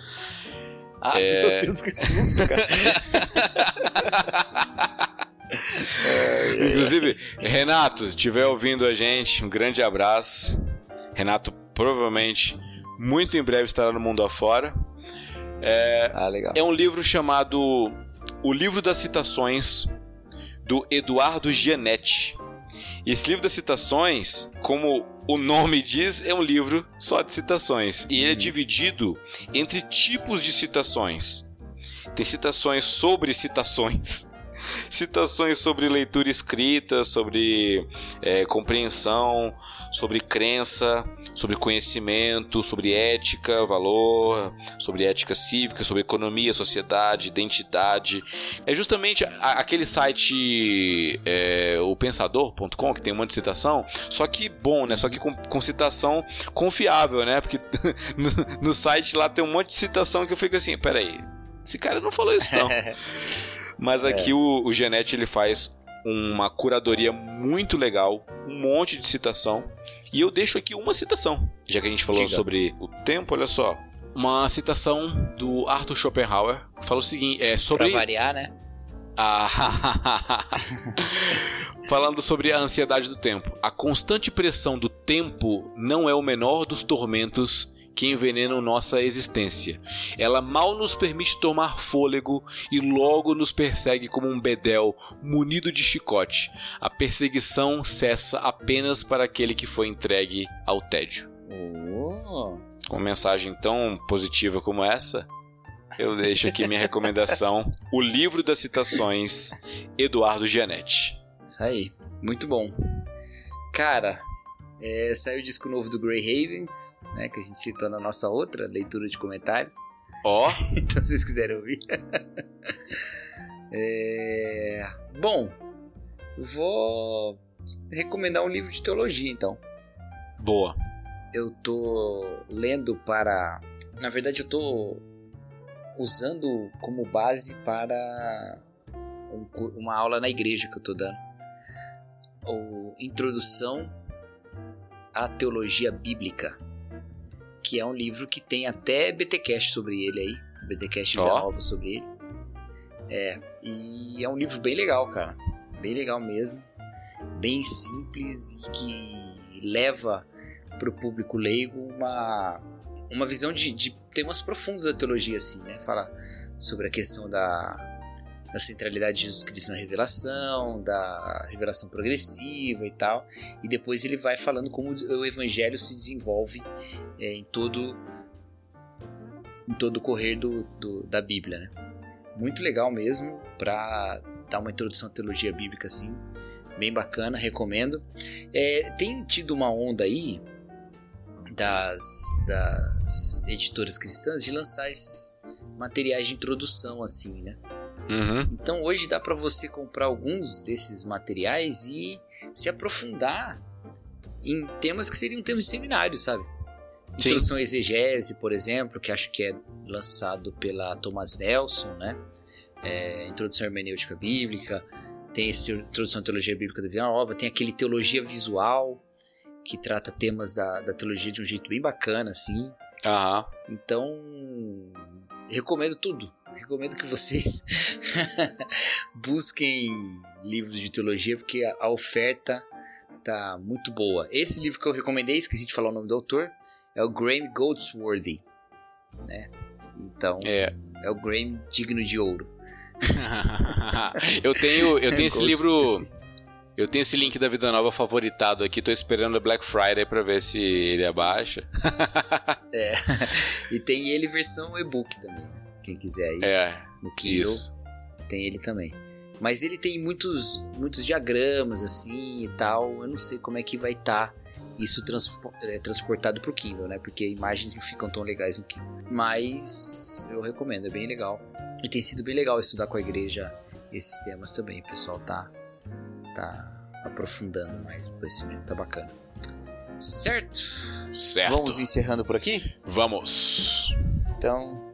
Ah, é... meu Deus, que susto, cara. é, Inclusive, Renato, estiver ouvindo a gente, um grande abraço. Renato provavelmente muito em breve estará no mundo afora. É, ah, legal. é um livro chamado O Livro das Citações, do Eduardo Gianetti. E esse livro das citações, como o nome diz, é um livro só de citações. E ele é uhum. dividido entre tipos de citações. Tem citações sobre citações. Citações sobre leitura escrita, sobre é, compreensão, sobre crença, sobre conhecimento, sobre ética, valor, sobre ética cívica, sobre economia, sociedade, identidade. É justamente aquele site, é, o pensador.com, que tem um monte de citação, só que bom, né? Só que com, com citação confiável, né? Porque no, no, site lá tem um monte de citação que eu fico assim, peraí, esse cara não falou isso não. Mas é. aqui é. o, o Genete ele faz uma curadoria muito legal, um monte de citação e eu deixo aqui uma citação, já que a gente falou Diga. sobre o tempo, olha só. Uma citação do Arthur Schopenhauer fala o seguinte: é sobre. Pra variar, né? Ah, falando sobre a ansiedade do tempo. A constante pressão do tempo não é o menor dos tormentos que envenenam nossa existência. Ela mal nos permite tomar fôlego e logo nos persegue como um bedel munido de chicote. A perseguição cessa apenas para aquele que foi entregue ao tédio. Oh. Com uma mensagem tão positiva como essa, eu deixo aqui minha recomendação: O Livro das Citações, Eduardo Gianetti. Isso aí, muito bom. Cara, é, saiu o disco novo do Grey Havens, né, que a gente citou na nossa outra leitura de comentários. Ó! Oh. então, se vocês quiserem ouvir. é... Bom, vou recomendar um livro de teologia, então. Boa. Eu tô lendo para. Na verdade, eu tô usando como base para uma aula na igreja que eu tô dando. O Introdução à Teologia Bíblica que é um livro que tem até BTcast sobre ele aí, BTcast oh. nova sobre ele. É, e é um livro bem legal, cara. Bem legal mesmo. Bem simples e que leva pro público leigo uma, uma visão de, de temas profundos da teologia, assim, né? Fala sobre a questão da, da centralidade de Jesus Cristo na revelação, da revelação progressiva e tal. E depois ele vai falando como o evangelho se desenvolve é, em todo em todo o correr do, do, da Bíblia, né? Muito legal mesmo para dar uma introdução à teologia bíblica assim, bem bacana, recomendo. É, tem tido uma onda aí das, das editoras cristãs de lançar esses materiais de introdução assim, né? Uhum. Então hoje dá para você comprar alguns desses materiais e se aprofundar em temas que seriam temas de seminário, sabe? Sim. Introdução à exegese, por exemplo, que acho que é lançado pela Thomas Nelson, né? É, introdução à hermenêutica bíblica, tem esse introdução à teologia bíblica da Vida Nova, tem aquele teologia visual que trata temas da, da teologia de um jeito bem bacana, assim. Aham. Então, recomendo tudo. Recomendo que vocês busquem livros de teologia, porque a, oferta tá muito boa. Esse livro que eu recomendei, esqueci de falar o nome do autor, é o Graham Goldsworthy, né? Então, É. é o Graham digno de ouro. eu tenho, eu tenho esse livro. Eu tenho esse link da Vida Nova favoritado aqui. Tô esperando a Black Friday pra ver se ele abaixa. E tem ele versão e-book também. Quem quiser aí É, no Kindle, isso. tem ele também. Mas ele tem muitos, muitos diagramas assim e tal. Eu não sei como é que vai estar isso transpo- é, transportado pro Kindle, né? Porque imagens não ficam tão legais no Kindle. Mas eu recomendo, é bem legal. E tem sido bem legal estudar com a igreja esses temas também. O pessoal tá, tá aprofundando mais o conhecimento, tá bacana. Certo? Certo. Vamos encerrando por aqui? Vamos. Então,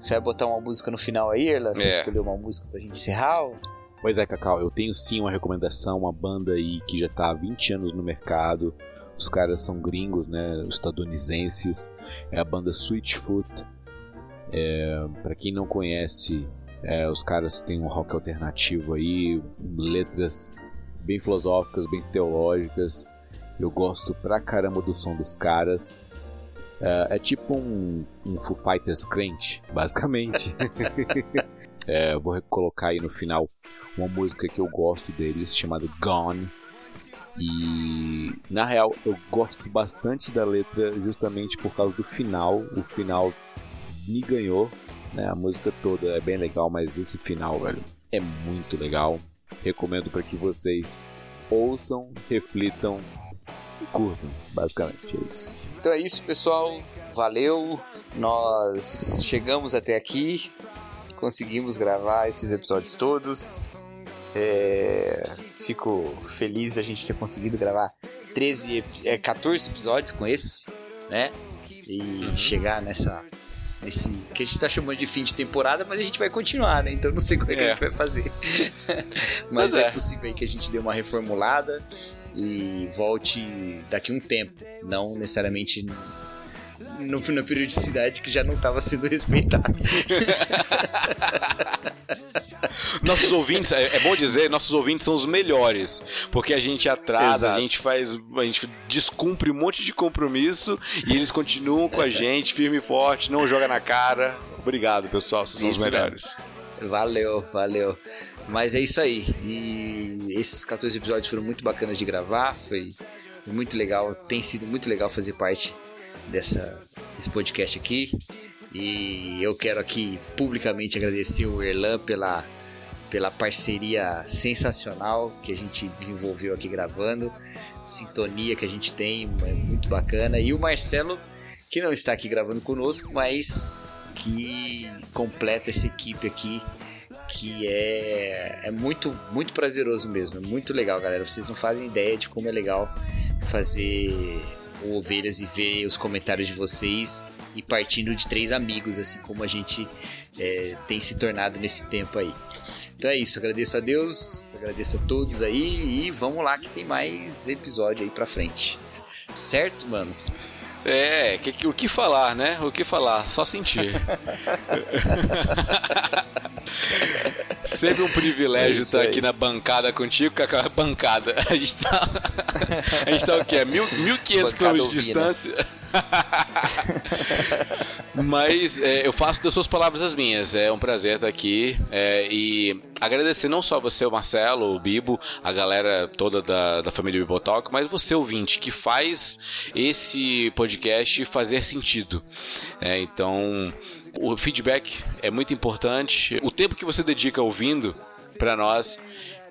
você vai botar uma música no final aí, Erla? Você É. escolheu uma música pra gente encerrar? ou- Pois é, Cacau, eu tenho sim uma recomendação, uma banda aí que já tá há 20 anos no mercado. Os caras são gringos, né? Estadunidenses. É a banda Sweetfoot. É, para quem não conhece, é, os caras têm um rock alternativo aí, letras bem filosóficas, bem teológicas. Eu gosto pra caramba do som dos caras. É, é tipo um, um Foo Fighters crente, basicamente. É, vou colocar aí no final uma música que eu gosto deles, chamada Gone. E na real eu gosto bastante da letra justamente por causa do final. O final me ganhou, né? A música toda é bem legal, mas esse final, velho, é muito legal. Recomendo para que vocês ouçam, reflitam e curtam. Basicamente é isso. Então é isso, pessoal. Valeu. Nós chegamos até aqui. Conseguimos gravar esses episódios todos. É, Fico feliz a gente ter conseguido gravar 13, ep- é, 14 episódios com esse, né? E chegar nessa. Nesse, que a gente tá chamando de fim de temporada, mas a gente vai continuar, né? Então não sei como é que a É. gente vai fazer. mas Mas é. é. possível aí que a gente dê uma reformulada e volte daqui um tempo. Não necessariamente no, na periodicidade que já não estava sendo respeitada. Nossos ouvintes, é, é bom dizer, nossos ouvintes são os melhores, porque a gente atrasa, Exato. a gente faz, a gente descumpre um monte de compromisso e eles continuam com a gente firme e forte, não joga na cara. Obrigado, pessoal, vocês são os Isso melhores. Valeu, valeu. Mas é isso aí. E esses 14 episódios foram muito bacanas de gravar. Foi muito legal. Tem sido muito legal fazer parte dessa, desse podcast aqui. E eu quero aqui publicamente agradecer o Erlan pela, pela parceria sensacional que a gente desenvolveu aqui gravando. Sintonia que a gente tem, é muito bacana. E o Marcelo, que não está aqui gravando conosco, mas que completa essa equipe aqui que é, é muito, muito prazeroso mesmo, é muito legal, galera. Vocês não fazem ideia de como é legal fazer o Ovelhas e ver os comentários de vocês e partindo de três amigos, assim como a gente é, tem se tornado nesse tempo aí. Então é isso, agradeço a Deus, agradeço a todos aí e vamos lá que tem mais episódio aí pra frente. Certo, mano? É, que- que- o que falar, né? O que falar? Só sentir. Sempre um privilégio É estar aqui na bancada contigo, Cacá. Bancada. A gente tá. A gente tá o quê? Mil- 1.500 Bancada quilômetros de distância. Mas é, eu faço das suas palavras as minhas. É um prazer estar aqui. é, e agradecer não só você, o Marcelo, o Bibo, a galera toda da, da família Bibotalk, mas você, ouvinte, que faz esse podcast fazer sentido. É, então, o feedback é muito importante. O tempo que você dedica ouvindo, para nós,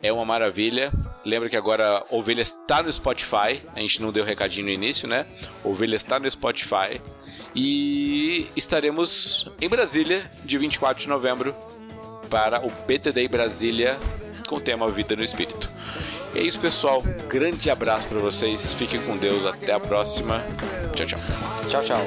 é uma maravilha. Lembra que agora Ovelha está no Spotify. A gente não deu recadinho no início, né? Ovelha está no Spotify. E estaremos em Brasília, dia 24 de novembro, para o PTD Brasília com o tema Vida no Espírito. É isso, pessoal. Grande abraço para vocês. Fiquem com Deus. Até a próxima. Tchau, tchau. Tchau, tchau.